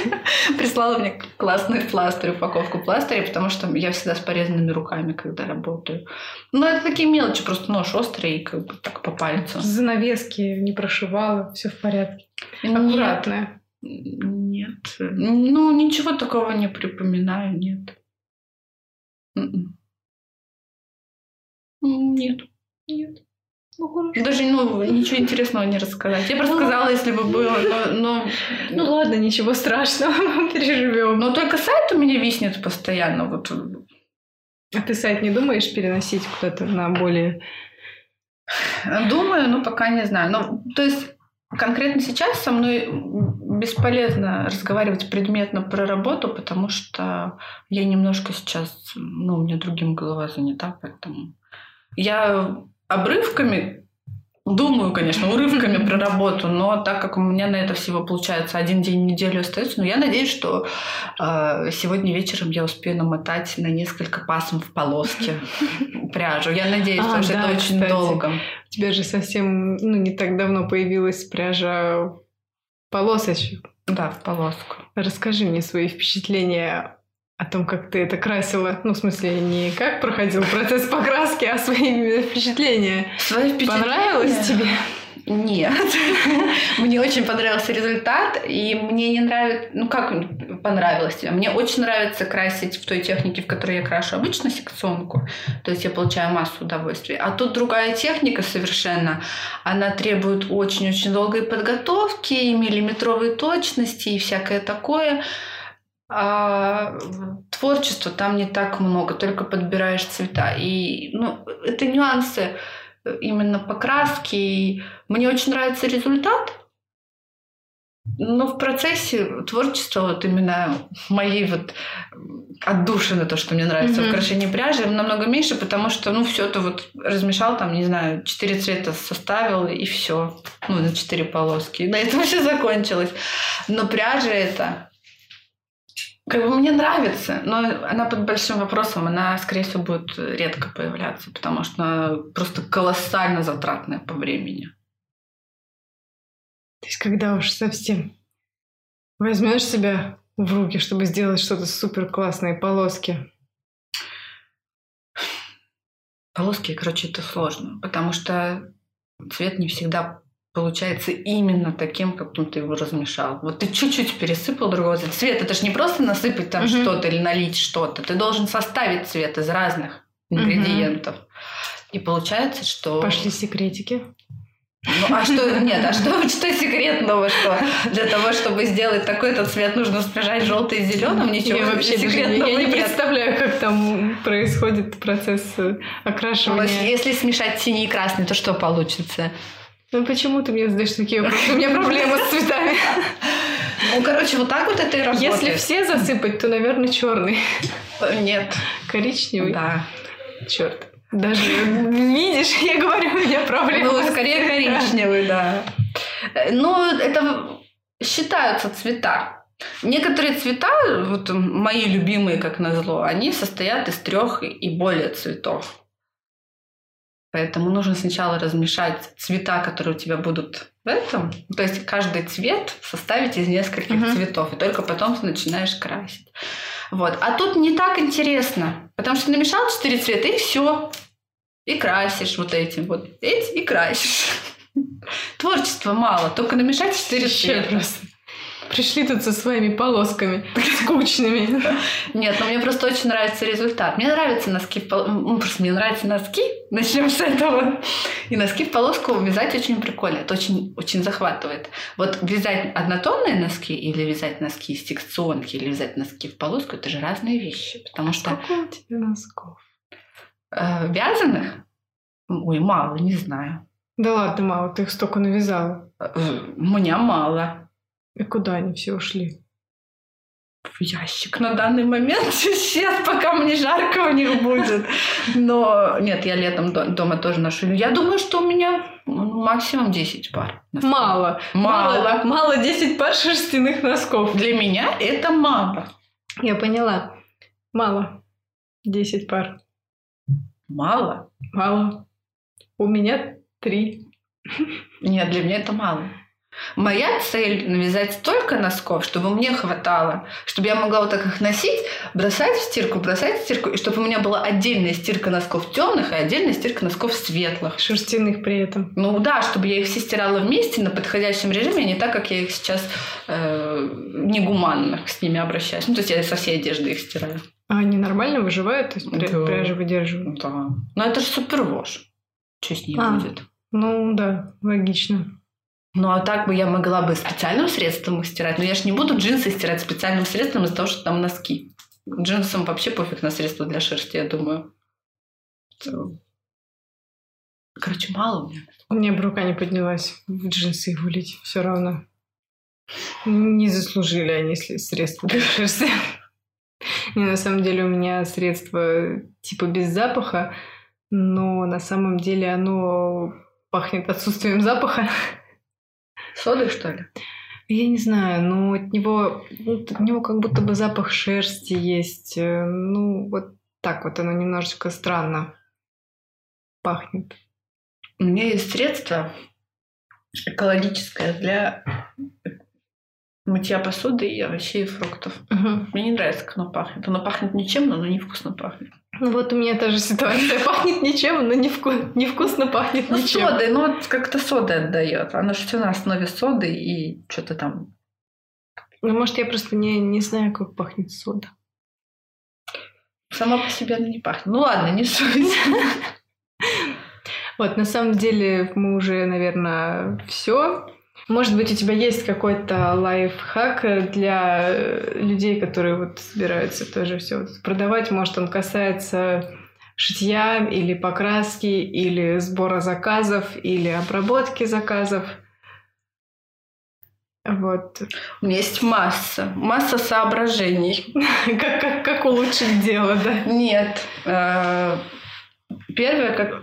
Прислала мне классный пластырь, упаковку пластыря, потому что я всегда с порезанными руками, когда работаю. Ну, это такие мелочи, просто нож острый, и как бы так по пальцу. Занавески не прошивала, все в порядке. Аккуратная. Нет. Ну, ничего такого не припоминаю, нет. Нет. Нет. Ну, хорошо. Даже ну, ничего интересного не рассказать. Я просто ну, сказала, если бы было, но, но... Ну ладно, ничего страшного, переживем. Но только сайт у меня виснет постоянно. Вот. А ты сайт не думаешь переносить куда-то на более... Думаю, но пока не знаю. Ну, то есть конкретно сейчас со мной бесполезно разговаривать предметно про работу, потому что я немножко сейчас, ну, у меня другим голова занята, поэтому я обрывками думаю, конечно, урывками про работу, но так как у меня на это всего получается один день в неделю остается, но я надеюсь, что э, сегодня вечером я успею намотать на несколько пасм в полоске пряжу. Я надеюсь, а, потому что это очень долго. У тебя же совсем ну, не так давно появилась пряжа полосочек. Да, в полоску. Расскажи мне свои впечатления о том, как ты это красила. Ну, в смысле, не как проходил процесс покраски, а свои впечатления. Свои впечатления? Понравилось тебе? Нет. мне очень понравился результат, и мне не нравится... Ну, как понравилось тебе? Мне очень нравится красить в той технике, в которой я крашу обычно секционку. То есть я получаю массу удовольствия. А тут другая техника совершенно. Она требует очень-очень долгой подготовки, и миллиметровой точности, и всякое такое. А творчества там не так много, только подбираешь цвета. И ну, это нюансы именно покраски. И мне очень нравится результат, но в процессе творчества, вот именно моей вот отдушины, то, что мне нравится mm-hmm. в украшении пряжи, намного меньше, потому что, ну, все это вот размешал, там, не знаю, четыре цвета составил, и все. Ну, на четыре полоски. На этом все закончилось. Но пряжа это как бы мне нравится, но она под большим вопросом, она, скорее всего, будет редко появляться, потому что она просто колоссально затратная по времени. То есть, когда уж совсем возьмешь себя в руки, чтобы сделать что-то супер классное, полоски. Полоски, короче, это сложно, потому что цвет не всегда получается именно таким, каким ты его размешал. Вот ты чуть-чуть пересыпал другого цвета. Цвет это же не просто насыпать там mm-hmm. что-то или налить что-то. Ты должен составить цвет из разных ингредиентов. Mm-hmm. И получается, что... Пошли секретики. Ну, а что, нет, а что, что секретного, что для того, чтобы сделать такой-то цвет, нужно смешать желтый с зеленым? Ничего я вообще секретного Я не нет. представляю, как там происходит процесс э, окрашивания. Но если смешать синий и красный, то что получится? Ну почему ты мне задаешь такие вопросы? У меня проблемы с цветами. Ну, короче, вот так вот это и работает. Если все засыпать, то, наверное, черный. Нет. Коричневый? Да. Черт. Даже видишь, я говорю, у меня проблемы. Ну, скорее коричневый, да. Ну, это считаются цвета. Некоторые цвета, вот мои любимые, как назло, они состоят из трех и более цветов. Поэтому нужно сначала размешать цвета, которые у тебя будут в этом. То есть каждый цвет составить из нескольких Мгм. цветов, и только потом ты начинаешь красить. Вот. А тут не так интересно, потому что намешал четыре цвета, и все. И красишь вот этим, вот эти, и красишь. Творчества мало, только намешать четыре цвета. просто. Пришли тут со своими полосками скучными. Нет, но мне просто очень нравится результат. Мне нравятся носки в ну, просто мне нравятся носки. Начнем с этого. И носки в полоску вязать очень прикольно. Это очень, очень захватывает. Вот вязать однотонные носки или вязать носки из секционки или вязать носки в полоску это же разные вещи. Потому что Сколько у тебя носков? э, вязаных, ой, мало, не знаю. Да ладно, мало, ты их столько навязала. Э, У меня мало. И куда они все ушли? в ящик на данный момент сейчас, пока мне жарко у них будет. Но нет, я летом до- дома тоже ношу. Я думаю, что у меня ну, максимум 10 пар. носков. Мало. Мало. Мало 10 пар шерстяных носков. Для меня это мало. Я поняла. Мало. 10 пар. Мало? Мало. У меня три. Нет, для меня это мало. Моя цель навязать столько носков, чтобы мне хватало, чтобы я могла вот так их носить, бросать в стирку, бросать в стирку, и чтобы у меня была отдельная стирка носков темных и отдельная стирка носков светлых. Шерстяных при этом. Ну да, чтобы я их все стирала вместе на подходящем режиме, а не так, как я их сейчас э, негуманно с ними обращаюсь. Ну, то есть я со всей одежды их стираю. А они нормально выживают? То есть Да. пряжи выдерживают? Да. Но это же супер вож. Что с ней А. будет? Ну да, логично. Ну, а так бы я могла бы специальным средством их стирать. Но я же не буду джинсы стирать специальным средством из-за того, что там носки. Джинсам вообще пофиг на средства для шерсти, я думаю. Короче, мало у меня. У меня бы рука не поднялась в джинсы их вылить. Все равно. Не заслужили они средства для шерсти. Не, на самом деле у меня средство типа без запаха, но на самом деле оно пахнет отсутствием запаха. Содой, что ли? Я не знаю, но от него, ну, от него как будто бы запах шерсти есть. Э, Ну, вот так вот оно немножечко странно пахнет. У меня есть средство экологическое для мытья посуды и овощей и фруктов. Мгм. Мне не нравится, как оно пахнет. Оно пахнет ничем, но оно невкусно пахнет. Ну вот у меня та же ситуация. Пахнет ничем, но невку- невкусно пахнет Ну, ничем. содой, ну вот как-то соды отдает. Оно же все на основе соды и что-то там. Ну, может, я просто не, не знаю, как пахнет сода. Само по себе оно не пахнет. Ну ладно, не суть. Вот, на самом деле, мы уже, наверное, все. Может быть, у тебя есть какой-то лайфхак для э, людей, которые вот собираются тоже все продавать. Может, он касается шитья или покраски, или сбора заказов, или обработки заказов. Вот. У меня есть масса, масса соображений. Как, как, как улучшить дело, да? Нет. э, Первое, как...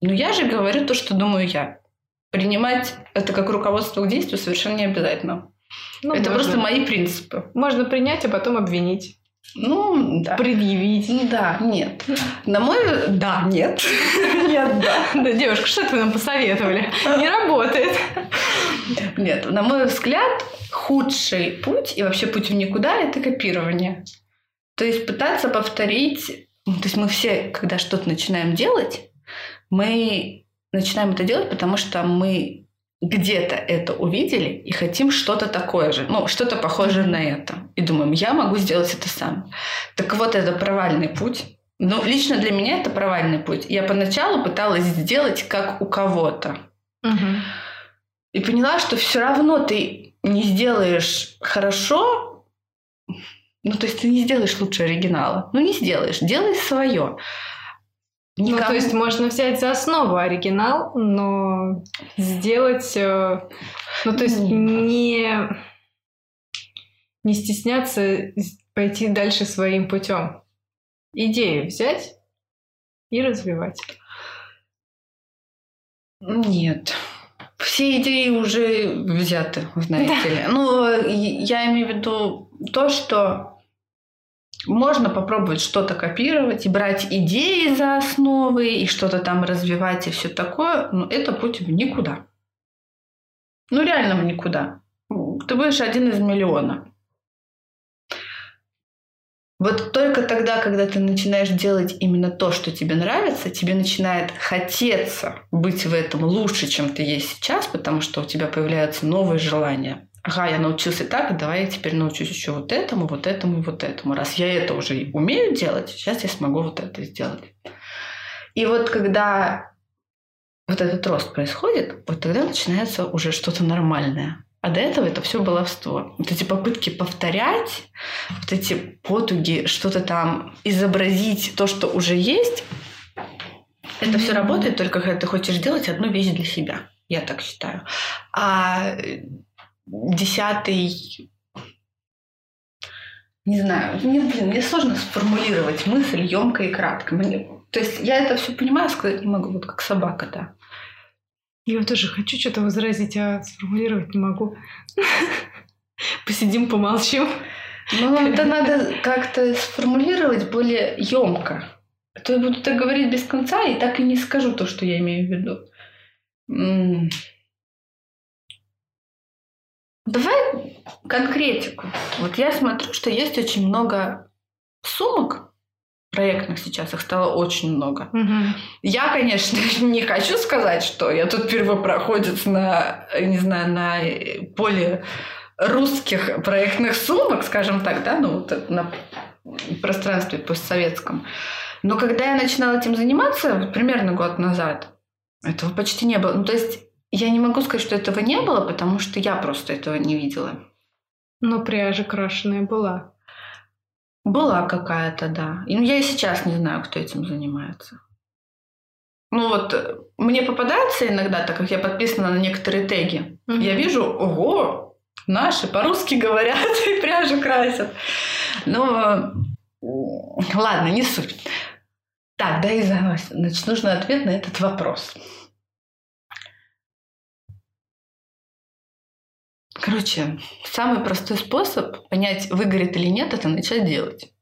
Ну, я же говорю то, что думаю я. Принимать это как руководство к действию совершенно не обязательно. Ну, это можно. просто мои принципы. Можно принять, а потом обвинить. Ну, да. Предъявить. Ну, Да, нет. На мой... Да, нет. Нет, да. Да, девушка, что это вы нам посоветовали? Не работает. Нет, на мой взгляд, худший путь и вообще путь в никуда – это копирование. То есть пытаться повторить... ну, То есть мы все, когда что-то начинаем делать, мы начинаем это делать, потому что мы где-то это увидели и хотим что-то такое же, ну, что-то похожее на это. И думаем, я могу сделать это сам. Так вот, это провальный путь. Ну, лично для меня это провальный путь. Я поначалу пыталась сделать как у кого-то. И поняла, что все равно ты не сделаешь хорошо, ну, то есть ты не сделаешь лучше оригинала. Ну, не сделаешь. Делай свое. Ну, то есть можно взять за основу оригинал, но сделать... э, Ну, то есть не, не стесняться пойти дальше своим путем. Идею взять и развивать. Нет. Все идеи уже взяты, знаете ли. Ну, я имею в виду то, что можно попробовать что-то копировать и брать идеи за основы, и что-то там развивать, и все такое, но это путь в никуда. Ну, реально в никуда. Ты будешь один из миллиона. Вот только тогда, когда ты начинаешь делать именно то, что тебе нравится, тебе начинает хотеться быть в этом лучше, чем ты есть сейчас, потому что у тебя появляются новые желания. Ага, я научился так, давай я теперь научусь еще вот этому, вот этому и вот этому. Раз я это уже умею делать, сейчас я смогу вот это сделать. И вот когда вот этот рост происходит, вот тогда начинается уже что-то нормальное. А до этого это все баловство. Вот эти попытки повторять, вот эти потуги, что-то там изобразить, то, что уже есть, это все работает только когда ты хочешь делать одну вещь для себя. Я так считаю. А десятый не знаю, мне, блин, мне сложно сформулировать мысль емко и кратко. Мне, то есть я это все понимаю, сказать не могу, вот как собака, да. Я тоже хочу что-то возразить, а сформулировать не могу. Посидим, помолчим. Ну, это надо как-то сформулировать более емко. А то я буду так говорить без конца и так и не скажу то, что я имею в виду. Давай конкретику. Вот я смотрю, что есть очень много сумок проектных сейчас, их стало очень много. Угу. Я, конечно, не хочу сказать, что я тут первопроходец на, не знаю, на поле русских проектных сумок, скажем так, да, ну вот на пространстве постсоветском. Но когда я начинала этим заниматься, примерно год назад, этого почти не было. Ну, то есть я не могу сказать, что этого не было, потому что я просто этого не видела. Но пряжа крашеная была. Была какая-то, да. И, ну, я и сейчас не знаю, кто этим занимается. Ну вот, э, мне попадается иногда, так как я подписана на некоторые теги, mm-hmm. я вижу, ого, наши по-русски говорят и пряжу красят. Но ладно, не суть. Так, да и Значит, нужно ответ на этот вопрос. Короче, самый простой способ понять, выгорит или нет, это начать делать.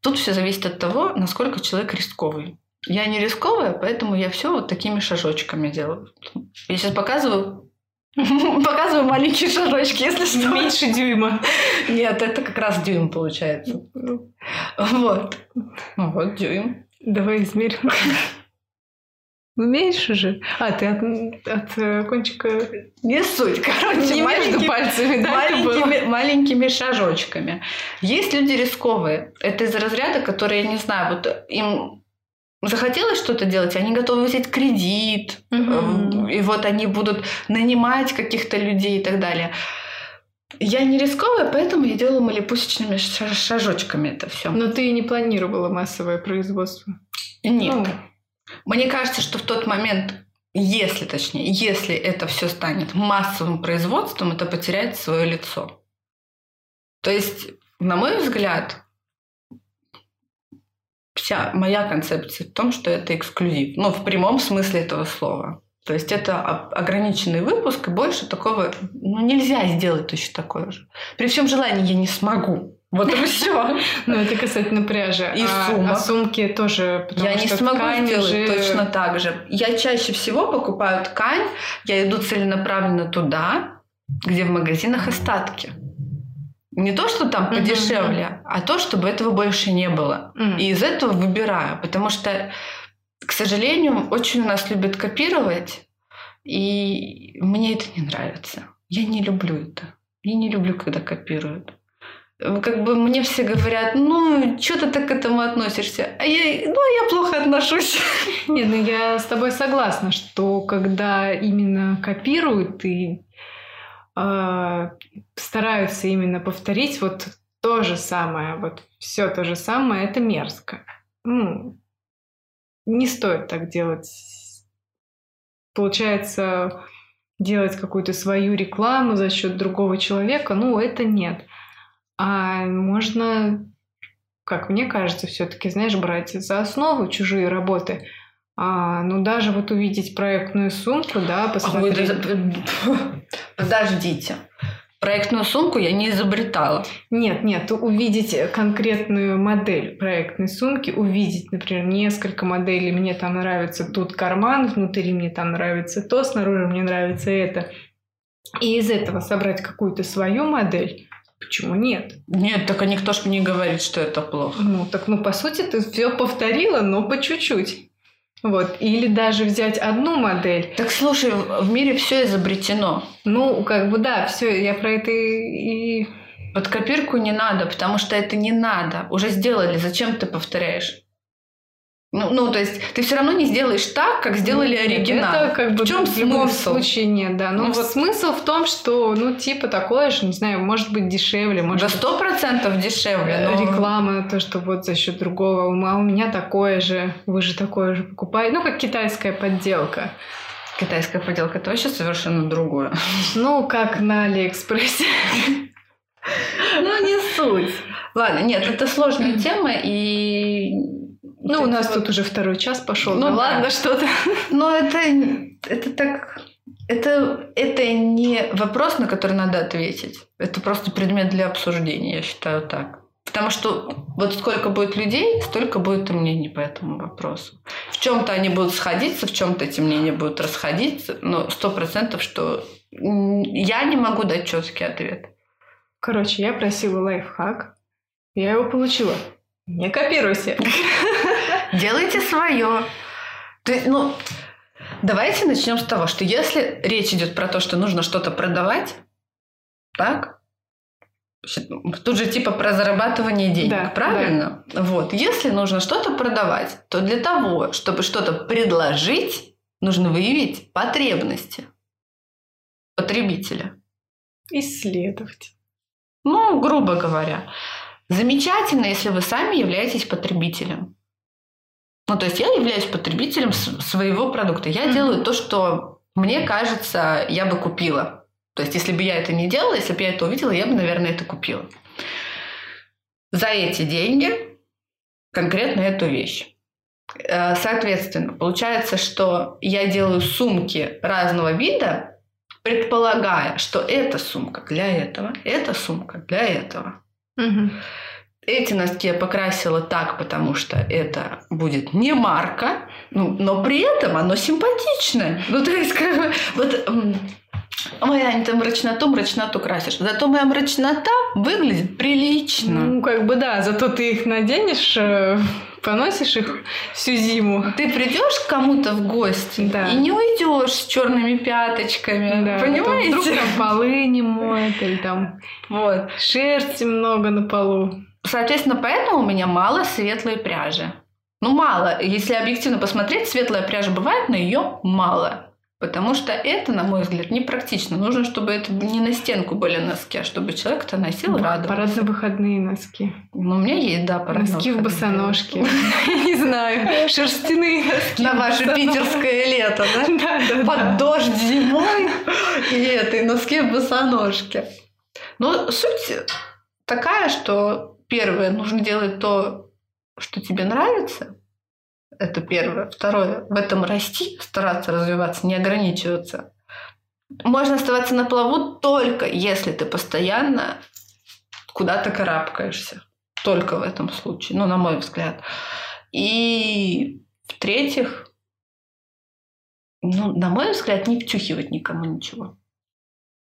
Тут все зависит от того, насколько человек рисковый. Я не рисковая, поэтому я все вот такими шажочками делаю. Я сейчас показываю Показываю маленькие шажочки, если что. Меньше дюйма. Нет, это как раз дюйм получается. Вот. Вот дюйм. Давай измерим. Меньше же. А, ты от, от э, кончика... Не суть, короче. Не между пальцами, да, маленькими, маленькими шажочками. Есть люди рисковые. Это из разряда, которые, я не знаю, вот им захотелось что-то делать, они готовы взять кредит, угу. и вот они будут нанимать каких-то людей и так далее. Я не рисковая, поэтому я делала малипусечными шажочками это все. Но ты не планировала массовое производство? Нет. Ну, мне кажется, что в тот момент, если точнее, если это все станет массовым производством, это потеряет свое лицо. То есть, на мой взгляд, вся моя концепция в том, что это эксклюзив. Ну, в прямом смысле этого слова. То есть это ограниченный выпуск, и больше такого ну, нельзя сделать точно такое же. При всем желании я не смогу. Вот и все. Ну, это касательно пряжи. И а, сумок. А сумки тоже, Я не смогу сделать же... точно так же. Я чаще всего покупаю ткань, я иду целенаправленно туда, где в магазинах остатки. Не то, что там подешевле, mm-hmm. а то, чтобы этого больше не было. Mm-hmm. И из этого выбираю. Потому что, к сожалению, очень у нас любят копировать, и мне это не нравится. Я не люблю это. Я не люблю, когда копируют как бы мне все говорят, ну, что ты так к этому относишься? А я, ну, я плохо отношусь. Нет, ну я с тобой согласна, что когда именно копируют и э, стараются именно повторить вот то же самое, вот все то же самое, это мерзко. Ну, не стоит так делать. Получается, делать какую-то свою рекламу за счет другого человека, ну, это нет. А можно, как мне кажется, все-таки, знаешь, брать за основу чужие работы. А, ну, даже вот увидеть проектную сумку, да, посмотреть... Подождите. Проектную сумку я не изобретала. Нет, нет, увидеть конкретную модель проектной сумки, увидеть, например, несколько моделей, мне там нравится тут карман, внутри мне там нравится то, снаружи мне нравится это. И из этого собрать какую-то свою модель, Почему нет? Нет, так а никто же не говорит, что это плохо. Ну, так, ну, по сути, ты все повторила, но по чуть-чуть. Вот. Или даже взять одну модель. Так слушай, в мире все изобретено. Ну, как бы да, все, я про это и... Под копирку не надо, потому что это не надо. Уже сделали, зачем ты повторяешь? Ну, ну, то есть ты все равно не сделаешь так, как сделали Нет, оригинал. Это как бы в чем в любом смысл? случае нет, да. Ну, Ну, вот смысл в том, что, ну, типа такое же, не знаю, может быть дешевле, может Да сто процентов дешевле. Но- реклама, то, что вот за счет другого ума у меня такое же, вы же такое же покупаете. Ну, как китайская подделка. Китайская поделка это вообще совершенно другое. Ну, как на Алиэкспрессе. Ну, не суть. Ладно, нет, это сложная тема, и... Ну, у вот нас эти тут вот- уже второй час пошел. Ну да. ладно, что-то. Но это, это так... Это, это не вопрос, на который надо ответить. Это просто предмет для обсуждения, я считаю так. Потому что вот сколько будет людей, столько будет и мнений по этому вопросу. В чем-то они будут сходиться, в чем-то эти мнения будут расходиться, но сто процентов, что я не могу дать четкий ответ. Короче, я просила лайфхак. Я его получила. Не копируйте. Делайте свое. ну, давайте начнем с того, что если речь идет про то, что нужно что-то продавать, так? Тут же типа про зарабатывание денег, Да, правильно? Вот. Если нужно что-то продавать, то для того, чтобы что-то предложить, нужно выявить потребности потребителя. Исследовать. Ну, грубо говоря. Замечательно, если вы сами являетесь потребителем. Ну, то есть я являюсь потребителем своего продукта. Я Мгм. делаю то, что мне кажется, я бы купила. То есть, если бы я это не делала, если бы я это увидела, я бы, наверное, это купила. За эти деньги конкретно эту вещь. Э, Соответственно, получается, что я делаю сумки разного вида, предполагая, что эта сумка для этого, эта сумка для этого. Мгм. Эти носки я покрасила так, потому что это будет не марка, ну, но при этом оно симпатичное. Ну, то есть, как бы, вот... Ой, Ань, ты мрачноту, мрачноту красишь. Зато моя мрачнота выглядит прилично. Ну, как бы да, зато ты их наденешь, э, поносишь их всю зиму. Ты придешь к кому-то в гости Да. и не уйдешь с черными пяточками. Да, а понимаете? Вдруг там полы не моют, или там Вот. шерсти много на полу. Соответственно, поэтому у меня мало светлой пряжи. Ну, мало. Если объективно посмотреть, светлая пряжа бывает, но ее мало. Потому что это, на мой взгляд, непрактично. Нужно, чтобы это не на стенку были носки, а чтобы человек это носил и радовался. Парадно-выходные носки. Ну, у меня есть, да, парадно Носки в босоножке. Не знаю, шерстяные носки. На ваше питерское лето, да? Под дождь зимой и этой носки в босоножке. Но суть такая, что первое, нужно делать то, что тебе нравится. Это первое. Второе, в этом расти, стараться развиваться, не ограничиваться. Можно оставаться на плаву только если ты постоянно куда-то карабкаешься. Только в этом случае, ну, на мой взгляд. И в-третьих, ну, на мой взгляд, не втюхивать никому ничего.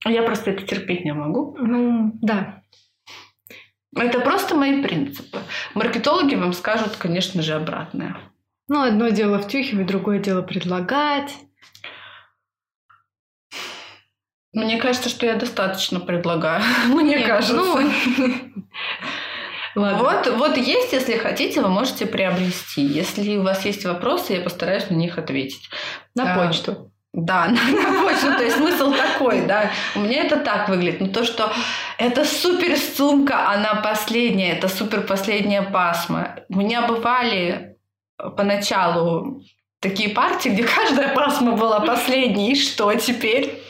Я просто это терпеть не могу. Ну, да. Это просто мои принципы. Маркетологи вам скажут, конечно же, обратное. Ну, одно дело втюхивать, другое дело предлагать. Мне кажется, что я достаточно предлагаю. Мне Нет, кажется. ну, Ладно. Вот, вот есть, если хотите, вы можете приобрести. Если у вас есть вопросы, я постараюсь на них ответить. На А, почту. Да, на, на почту. То есть смысл такой, да. У меня это так выглядит. Но то, что это супер сумка, она последняя, это супер последняя пасма. У меня бывали поначалу такие партии, где каждая пасма была последней. И что теперь?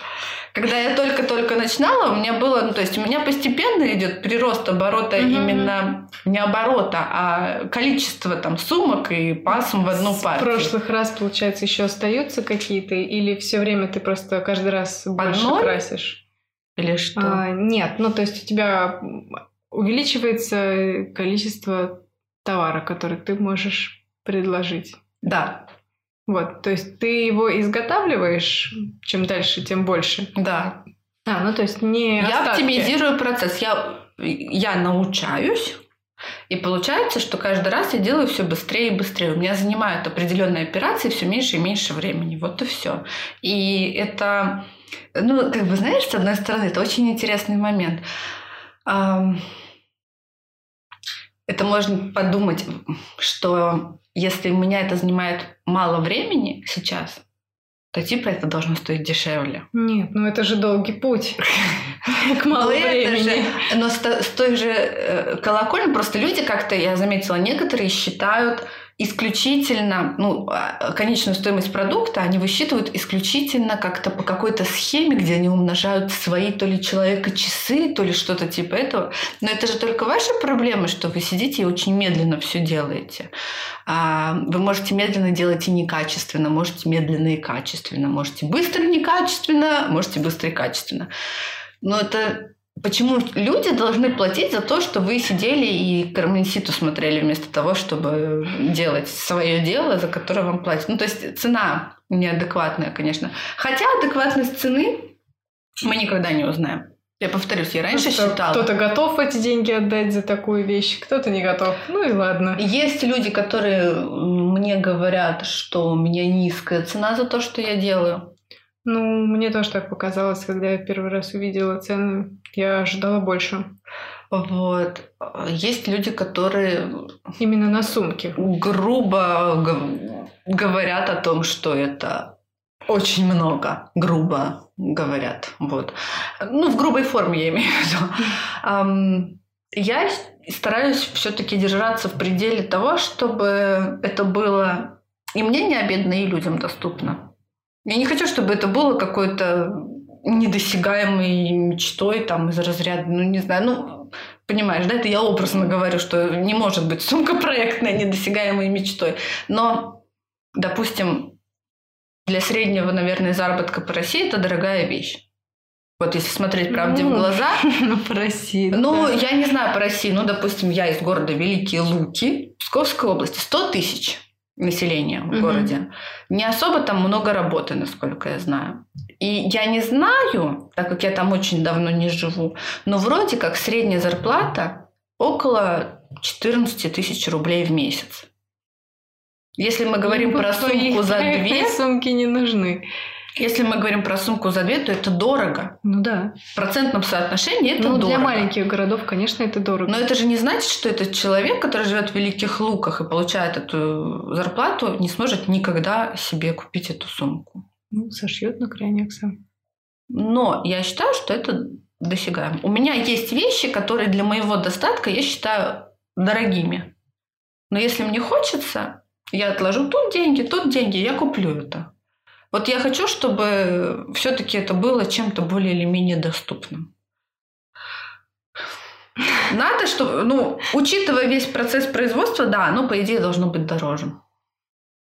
Когда я только-только начинала, у меня было, ну, то есть у меня постепенно идет прирост оборота Мгм. именно не оборота, а количество там сумок и пасм в одну С партию. прошлых раз, получается, еще остаются какие-то, или все время ты просто каждый раз больше одной? красишь? Или что? А, нет, ну то есть у тебя увеличивается количество товара, который ты можешь предложить. Да, Вот, то есть ты его изготавливаешь, чем дальше, тем больше. да. А, ну то есть не Я остатки. оптимизирую процесс. Я, я научаюсь. И получается, что каждый раз я делаю все быстрее и быстрее. У меня занимают определенные операции все меньше и меньше времени. Вот и все. И это, ну, как бы, знаешь, с одной стороны, это очень интересный момент. Это можно подумать, что если у меня это занимает мало времени сейчас, то типа это должно стоить дешевле. Нет, ну это же долгий путь к малому это времени. но с той же э, колокольни просто люди как-то, я заметила, некоторые считают исключительно, ну, а, конечную стоимость продукта они высчитывают исключительно как-то по какой-то схеме, где они умножают свои то ли человека часы, то ли что-то типа этого. Но это же только ваши проблемы, что вы сидите и очень медленно все делаете. А, Вы можете медленно делать и некачественно, можете медленно и качественно, можете быстро некачественно, можете быстро и качественно. Но это почему люди должны платить за то, что вы сидели и Карменситу смотрели вместо того, чтобы делать свое дело, за которое вам платят. Ну, то есть цена неадекватная, конечно. Хотя адекватность цены мы никогда не узнаем. Я повторюсь, я раньше Просто считала. Кто-то готов эти деньги отдать за такую вещь, кто-то не готов. Ну и ладно. Есть люди, которые мне говорят, что у меня низкая цена за то, что я делаю. Ну, мне тоже так показалось, когда я первый раз увидела цены. Я ожидала больше. Вот. Есть люди, которые Именно на сумки. грубо говорят о том, что это очень много. Грубо говорят. Вот. Ну, в грубой форме я имею в виду. Я стараюсь все-таки держаться в пределе того, чтобы это было и мне не обидно, и людям доступно. Я не хочу, чтобы это было какой-то недосягаемой мечтой там из разряда, ну не знаю, ну понимаешь, да, это я образно говорю, что не может быть сумка проектная недосягаемой мечтой. Но, допустим, для среднего, наверное, заработка по России это дорогая вещь. Вот если смотреть правде в Ну, глаза, Ну, проси. ну, да. я не знаю по России, ну, допустим, я из города Великие Луки, Псковской области, 100 тысяч населения в Мгм. городе. Не особо там много работы, насколько я знаю. И я не знаю, так как я там очень давно не живу, но вроде как средняя зарплата около 14 тысяч рублей в месяц. Если мы говорим Ну, про сумку за две, сумки не нужны. Если мы говорим про сумку за две, то это дорого. Ну да. В процентном соотношении это ну, дорого. для маленьких городов, конечно, это дорого. Но это же не значит, что этот человек, который живет в Великих Луках и получает эту зарплату, не сможет никогда себе купить эту сумку. Ну, сошьет на крайняк сам. Но я считаю, что это досягаемо. У меня есть вещи, которые для моего достатка я считаю дорогими. Но если мне хочется, я отложу тут деньги, тут деньги, я куплю это. Вот я хочу, чтобы все-таки это было чем-то более или менее доступным. Надо, чтобы, ну, учитывая весь процесс производства, да, оно, по идее, должно быть дороже.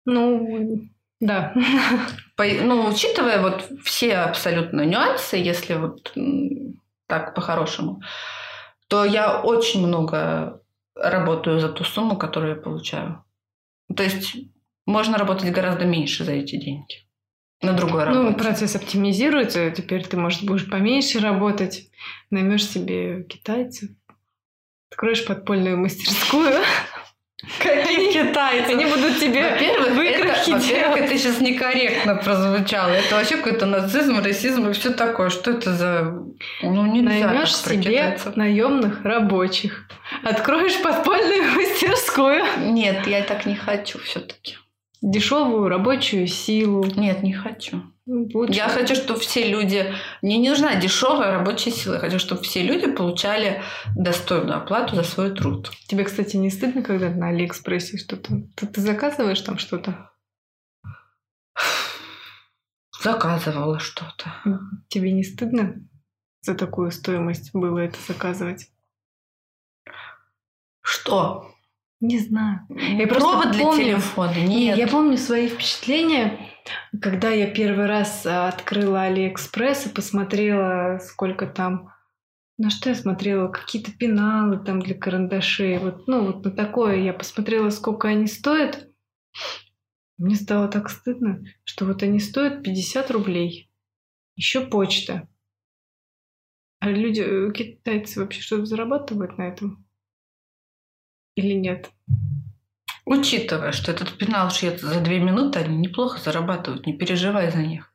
Ну, да. По- ну, учитывая вот все абсолютно нюансы, если вот так по-хорошему, то я очень много работаю за ту сумму, которую я получаю. То есть можно работать гораздо меньше за эти деньги. На другой Ну, работе. процесс оптимизируется, теперь ты, может, будешь поменьше работать, наймешь себе китайцев, откроешь подпольную мастерскую. Какие китайцы? Они будут тебе Во-первых, это, во-первых, это сейчас некорректно прозвучало. Это вообще какой-то нацизм, расизм и все такое. Что это за... Ну, нельзя Наймешь себе наемных рабочих. Откроешь подпольную мастерскую. Нет, я так не хочу все-таки. Дешевую рабочую силу. Нет, не хочу. Лучше. Я хочу, чтобы все люди... Мне не нужна дешевая рабочая сила. Я хочу, чтобы все люди получали достойную оплату за свой труд. Тебе, кстати, не стыдно, когда на Алиэкспрессе что-то... Ты, ты заказываешь там что-то? Заказывала что-то. Тебе не стыдно за такую стоимость было это заказывать? Что? Не знаю. Я Провод для помню. телефона? Не, Нет. Я помню свои впечатления Когда я первый раз а, открыла Алиэкспресс и посмотрела, сколько там... На что я смотрела? Какие-то пеналы там для карандашей. Вот, ну, вот на такое я посмотрела, сколько они стоят. Мне стало так стыдно, что вот они стоят 50 рублей. Еще почта. А люди, э, китайцы вообще что-то зарабатывают на этом? Или нет? Учитывая, что этот пенал шьет за две минуты, они неплохо зарабатывают, не переживай за них.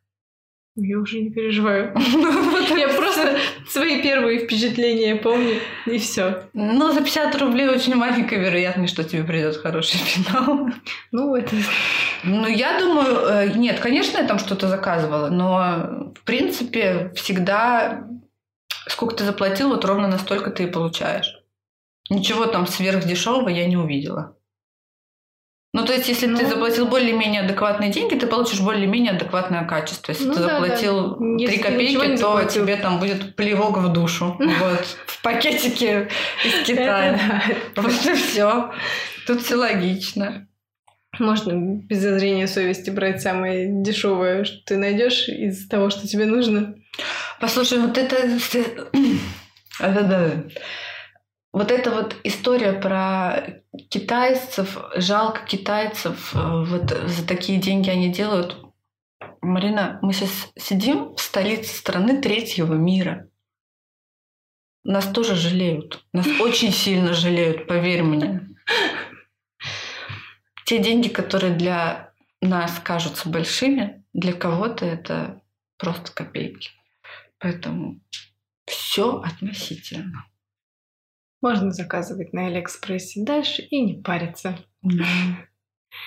Я уже не переживаю. Я просто свои первые впечатления помню, и все. Ну, за 50 рублей очень маленькая вероятность, что тебе придет хороший финал. Ну, это... Ну, я думаю, э, нет, конечно, я там что-то заказывала, но, в принципе, всегда сколько ты заплатил, вот ровно настолько ты и получаешь. Ничего там сверхдешевого я не увидела. Ну, то есть, если ну, ты заплатил более-менее адекватные деньги, ты получишь более-менее адекватное качество. Если ну, ты да, заплатил да. 3 копейки, то заплатил. тебе там будет плевок в душу. Вот, в пакетике из Китая. Просто все. Тут все логично. Можно без зазрения совести брать самое дешевое, что ты найдешь из того, что тебе нужно. Послушай, вот это... Да-да. Вот эта вот история про китайцев, жалко китайцев, э, вот за такие деньги они делают. Марина, мы сейчас сидим в столице страны третьего мира. Нас тоже жалеют. Нас очень сильно жалеют, поверь мне. Те деньги, которые для нас кажутся большими, для кого-то это просто копейки. Поэтому все относительно. Можно заказывать на Алиэкспрессе дальше и не париться. Да.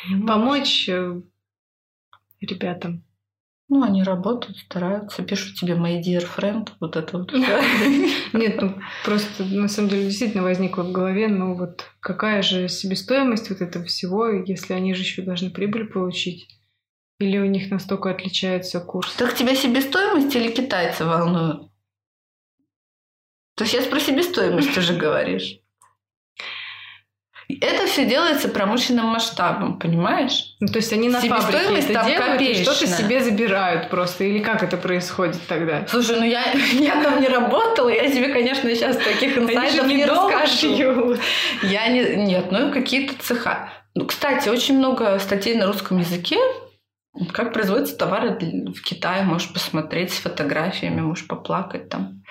Помочь э, ребятам. Ну, они работают, стараются, пишут тебе my dear friend, вот это вот Нет, ну просто на самом деле действительно возникло в голове, ну вот какая же себестоимость вот этого всего, если они же еще должны прибыль получить? Или у них настолько отличается курс? Так тебя себестоимость или китайцы волнуют? Ты сейчас про себестоимость уже говоришь. Это все делается промышленным масштабом, понимаешь? Ну, то есть они на фабрике это делают и что-то себе забирают просто. Или как это происходит тогда? Слушай, ну я, я там не работала, я тебе, конечно, сейчас таких инсайдов не расскажу. Я не... Нет, ну какие-то цеха. Ну, кстати, очень много статей на русском языке как производятся товары в Китае, можешь посмотреть с фотографиями, можешь поплакать там.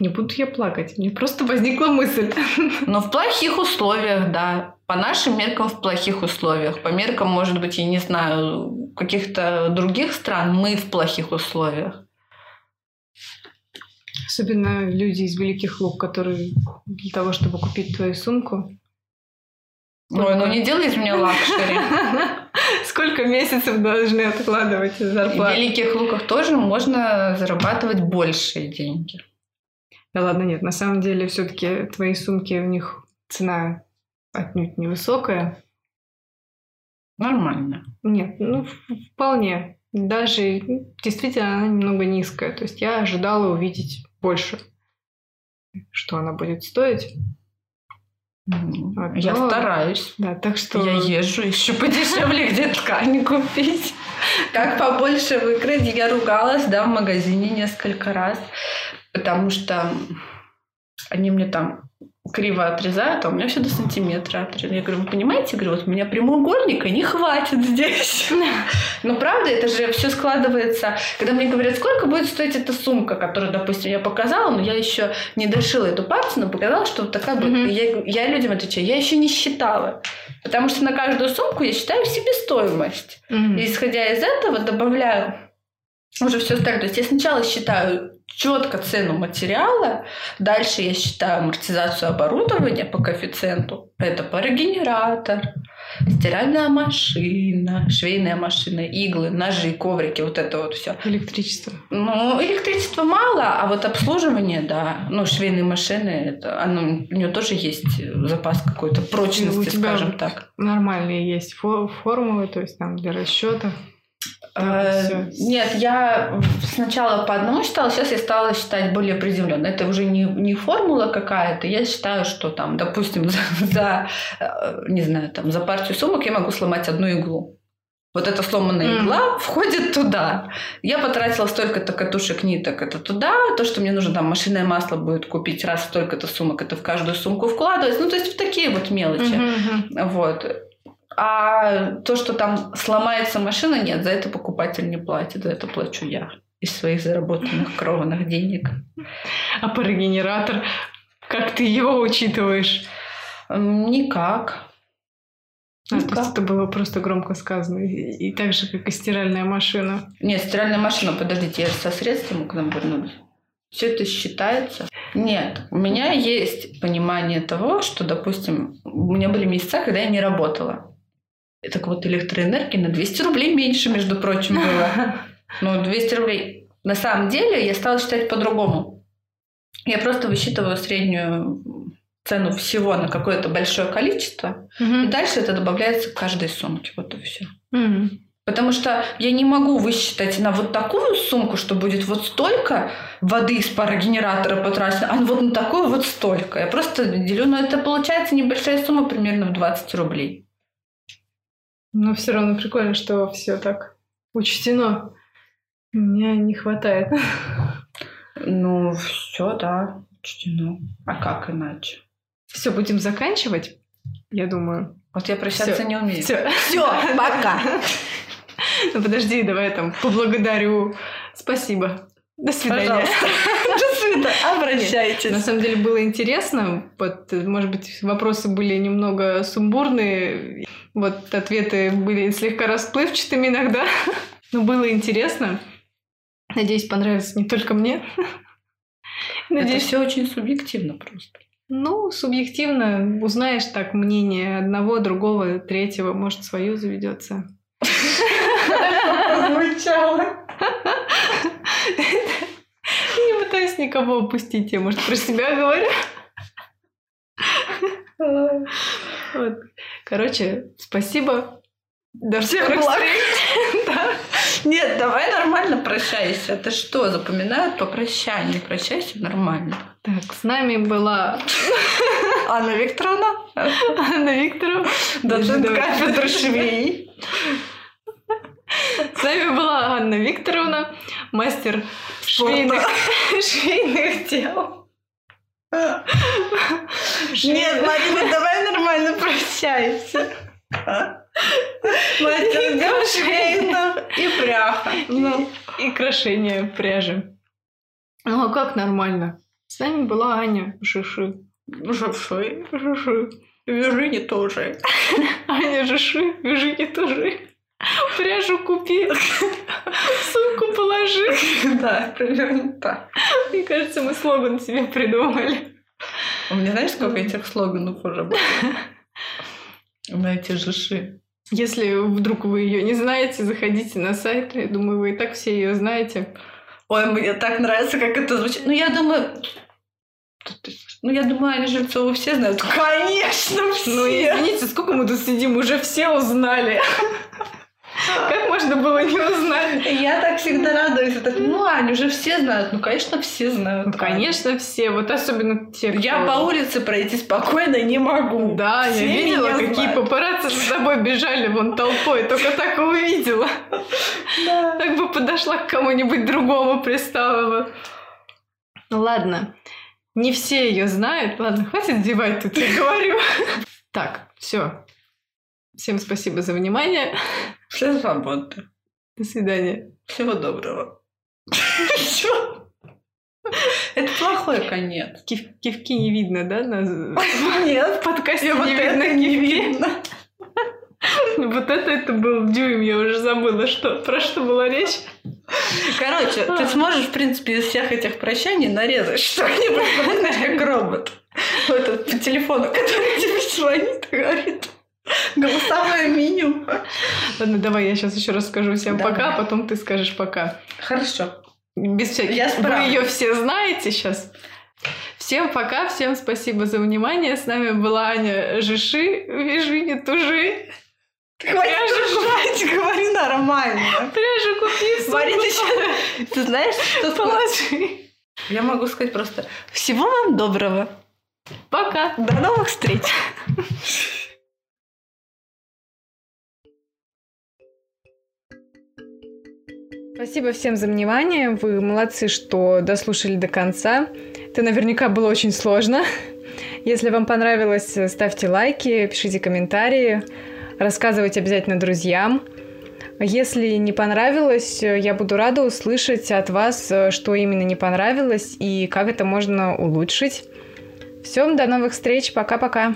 Не буду я плакать, мне просто возникла мысль. Но в плохих условиях, да. По нашим меркам в плохих условиях. По меркам, может быть, я не знаю, каких-то других стран мы в плохих условиях. Особенно люди из Великих Луг, которые для того, чтобы купить твою сумку... Ой, ну не делай из меня luxury. Сколько месяцев должны откладывать зарплату? В Великих Луках тоже можно зарабатывать большие деньги. Да ладно, нет, на самом деле все-таки твои сумки, у них цена отнюдь невысокая. Нормально. Нет, ну вполне. Даже действительно она немного низкая. То есть я ожидала увидеть больше, что она будет стоить. Вот, я но... стараюсь. Да, так что... Я езжу еще подешевле, где ткани купить. Как побольше выкрыть. Я ругалась, да, в магазине несколько раз потому что они мне там криво отрезают, а у меня все до сантиметра отрезают. Я говорю, вы понимаете, говорю, вот у меня прямоугольника не хватит здесь. Но правда, это же все складывается. Когда мне говорят, сколько будет стоить эта сумка, которую, допустим, я показала, но я еще не дошила эту партию, но показала, что вот такая будет. Я, я людям отвечаю, я еще не считала. Потому что на каждую сумку я считаю себестоимость. И исходя из этого добавляю уже все остальное. То есть я сначала считаю четко цену материала, дальше я считаю амортизацию оборудования по коэффициенту. Это парогенератор, стиральная машина, швейная машина, иглы, ножи, коврики, вот это вот все. Электричество. Ну, электричества мало, а вот обслуживание, да. Ну, швейные машины, это, оно, у нее тоже есть запас какой-то прочности, у тебя скажем так. Нормальные есть формулы, то есть там для расчета. Э, нет, я сначала по одному считала, сейчас я стала считать более приземленно. Это уже не, не формула какая-то. Я считаю, что там, допустим, за, за, э, не знаю, там, за партию сумок я могу сломать одну иглу. Вот эта сломанная игла входит туда. Я потратила столько-то катушек ниток, это туда. То, что мне нужно там машинное масло будет купить раз столько-то сумок, это в каждую сумку вкладывать. Ну, то есть в такие вот мелочи. Вот. А то, что там сломается машина, нет, за это покупатель не платит, за это плачу я из своих заработанных крованных денег. А парогенератор, как ты его учитываешь? Никак. А, то есть это было просто громко сказано. И, и так же, как и стиральная машина. Нет, стиральная машина, подождите, я со средством к нам вернулась. Все это считается? Нет, у меня есть понимание того, что, допустим, у меня были месяца, когда я не работала. Так вот электроэнергии на 200 рублей меньше, между прочим, было. Ну, 200 рублей. На самом деле я стала считать по-другому. Я просто высчитываю среднюю цену всего на какое-то большое количество, угу. и дальше это добавляется к каждой сумке. Вот и все. Угу. Потому что я не могу высчитать на вот такую сумку, что будет вот столько воды из парогенератора потрачено, а вот на такую вот столько. Я просто делю, но это получается небольшая сумма, примерно в 20 рублей. Но все равно прикольно, что все так учтено. Мне не хватает. Ну, все, да, учтено. А как иначе? Все, будем заканчивать, я думаю. Вот я прощаться Всё. не умею. Все, все, пока. Ну подожди, давай там поблагодарю. Спасибо. До свидания. Пожалуйста. До свидания. Обращайтесь. На самом деле было интересно. Вот, может быть, вопросы были немного сумбурные. Вот ответы были слегка расплывчатыми иногда. Но было интересно. Надеюсь, понравится не только мне. Надеюсь, Это все очень субъективно просто. Ну, субъективно узнаешь так мнение одного, другого, третьего, может, свое заведется. Звучало. Не пытаюсь никого опустить, я, может, про себя говорю. Вот. Короче, спасибо. До всех благ. да. Нет, давай нормально прощайся. Ты что, запоминают по прощанию? Прощайся нормально. Так, с нами была Анна Викторовна. Анна Викторовна. Доцент кафедры швей. С нами была Анна Викторовна, мастер швейных, швейных дел. Нет, Марина, давай нормально прощайся. Мастер дел швейных и пряха. Ну, и крошение пряжи. Ну, а как нормально? С нами была Аня Жиши. Жиши. Жиши. Виржини тоже. Аня Жиши, Виржини тоже. Пряжу купи, сумку положи. Да, примерно так. Мне кажется, мы слоган себе придумали. У меня знаешь, сколько этих слоганов уже было? На эти жиши. Если вдруг вы ее не знаете, заходите на сайт. Я думаю, вы и так все ее знаете. Ой, мне так нравится, как это звучит. Ну, я думаю... Ну, я думаю, Аня Жильцова все знают. Конечно, все! Ну, извините, сколько мы тут сидим, уже все узнали. Как можно было не узнать? Я так всегда радуюсь. Ну, Аня, уже все знают. Ну, конечно, все знают. Ну, конечно, все. Вот особенно те, кто... Я по улице пройти спокойно не могу. Да, все я видела, какие знают. папарацци за тобой бежали вон толпой. Только так и увидела. Да. Так бы подошла к кому-нибудь другому, пристала бы. Ну, ладно. Не все ее знают. Ладно, хватит девать тут, я говорю. Так, все. Всем спасибо за внимание. Все свободны. До свидания. Всего доброго. Это плохой конец. Кив кивки не видно, да? На... Нет. В подкасте вот не видно не видно. Вот это это был дюйм, я уже забыла, что про что была речь. Короче, ты сможешь, в принципе, из всех этих прощаний нарезать что-нибудь, знаешь, как робот. Вот этот по телефону, который тебе звонит и говорит. Голосовое меню. Ладно, давай я сейчас еще раз скажу всем давай. пока, а потом ты скажешь пока. Хорошо. Без всяких. Я Вы ее все знаете сейчас. Всем пока, всем спасибо за внимание. С нами была Аня Жиши. Вяжи, не тужи. Хватит жужжать, говори нормально. Пряжу купи, Марина, ты, ты знаешь, что Положи. Я могу сказать просто всего вам доброго. Пока. До новых встреч. Спасибо всем за внимание. Вы молодцы, что дослушали до конца. Это наверняка было очень сложно. Если вам понравилось, ставьте лайки, пишите комментарии, рассказывайте обязательно друзьям. Если не понравилось, я буду рада услышать от вас, что именно не понравилось и как это можно улучшить. Всем до новых встреч. Пока-пока.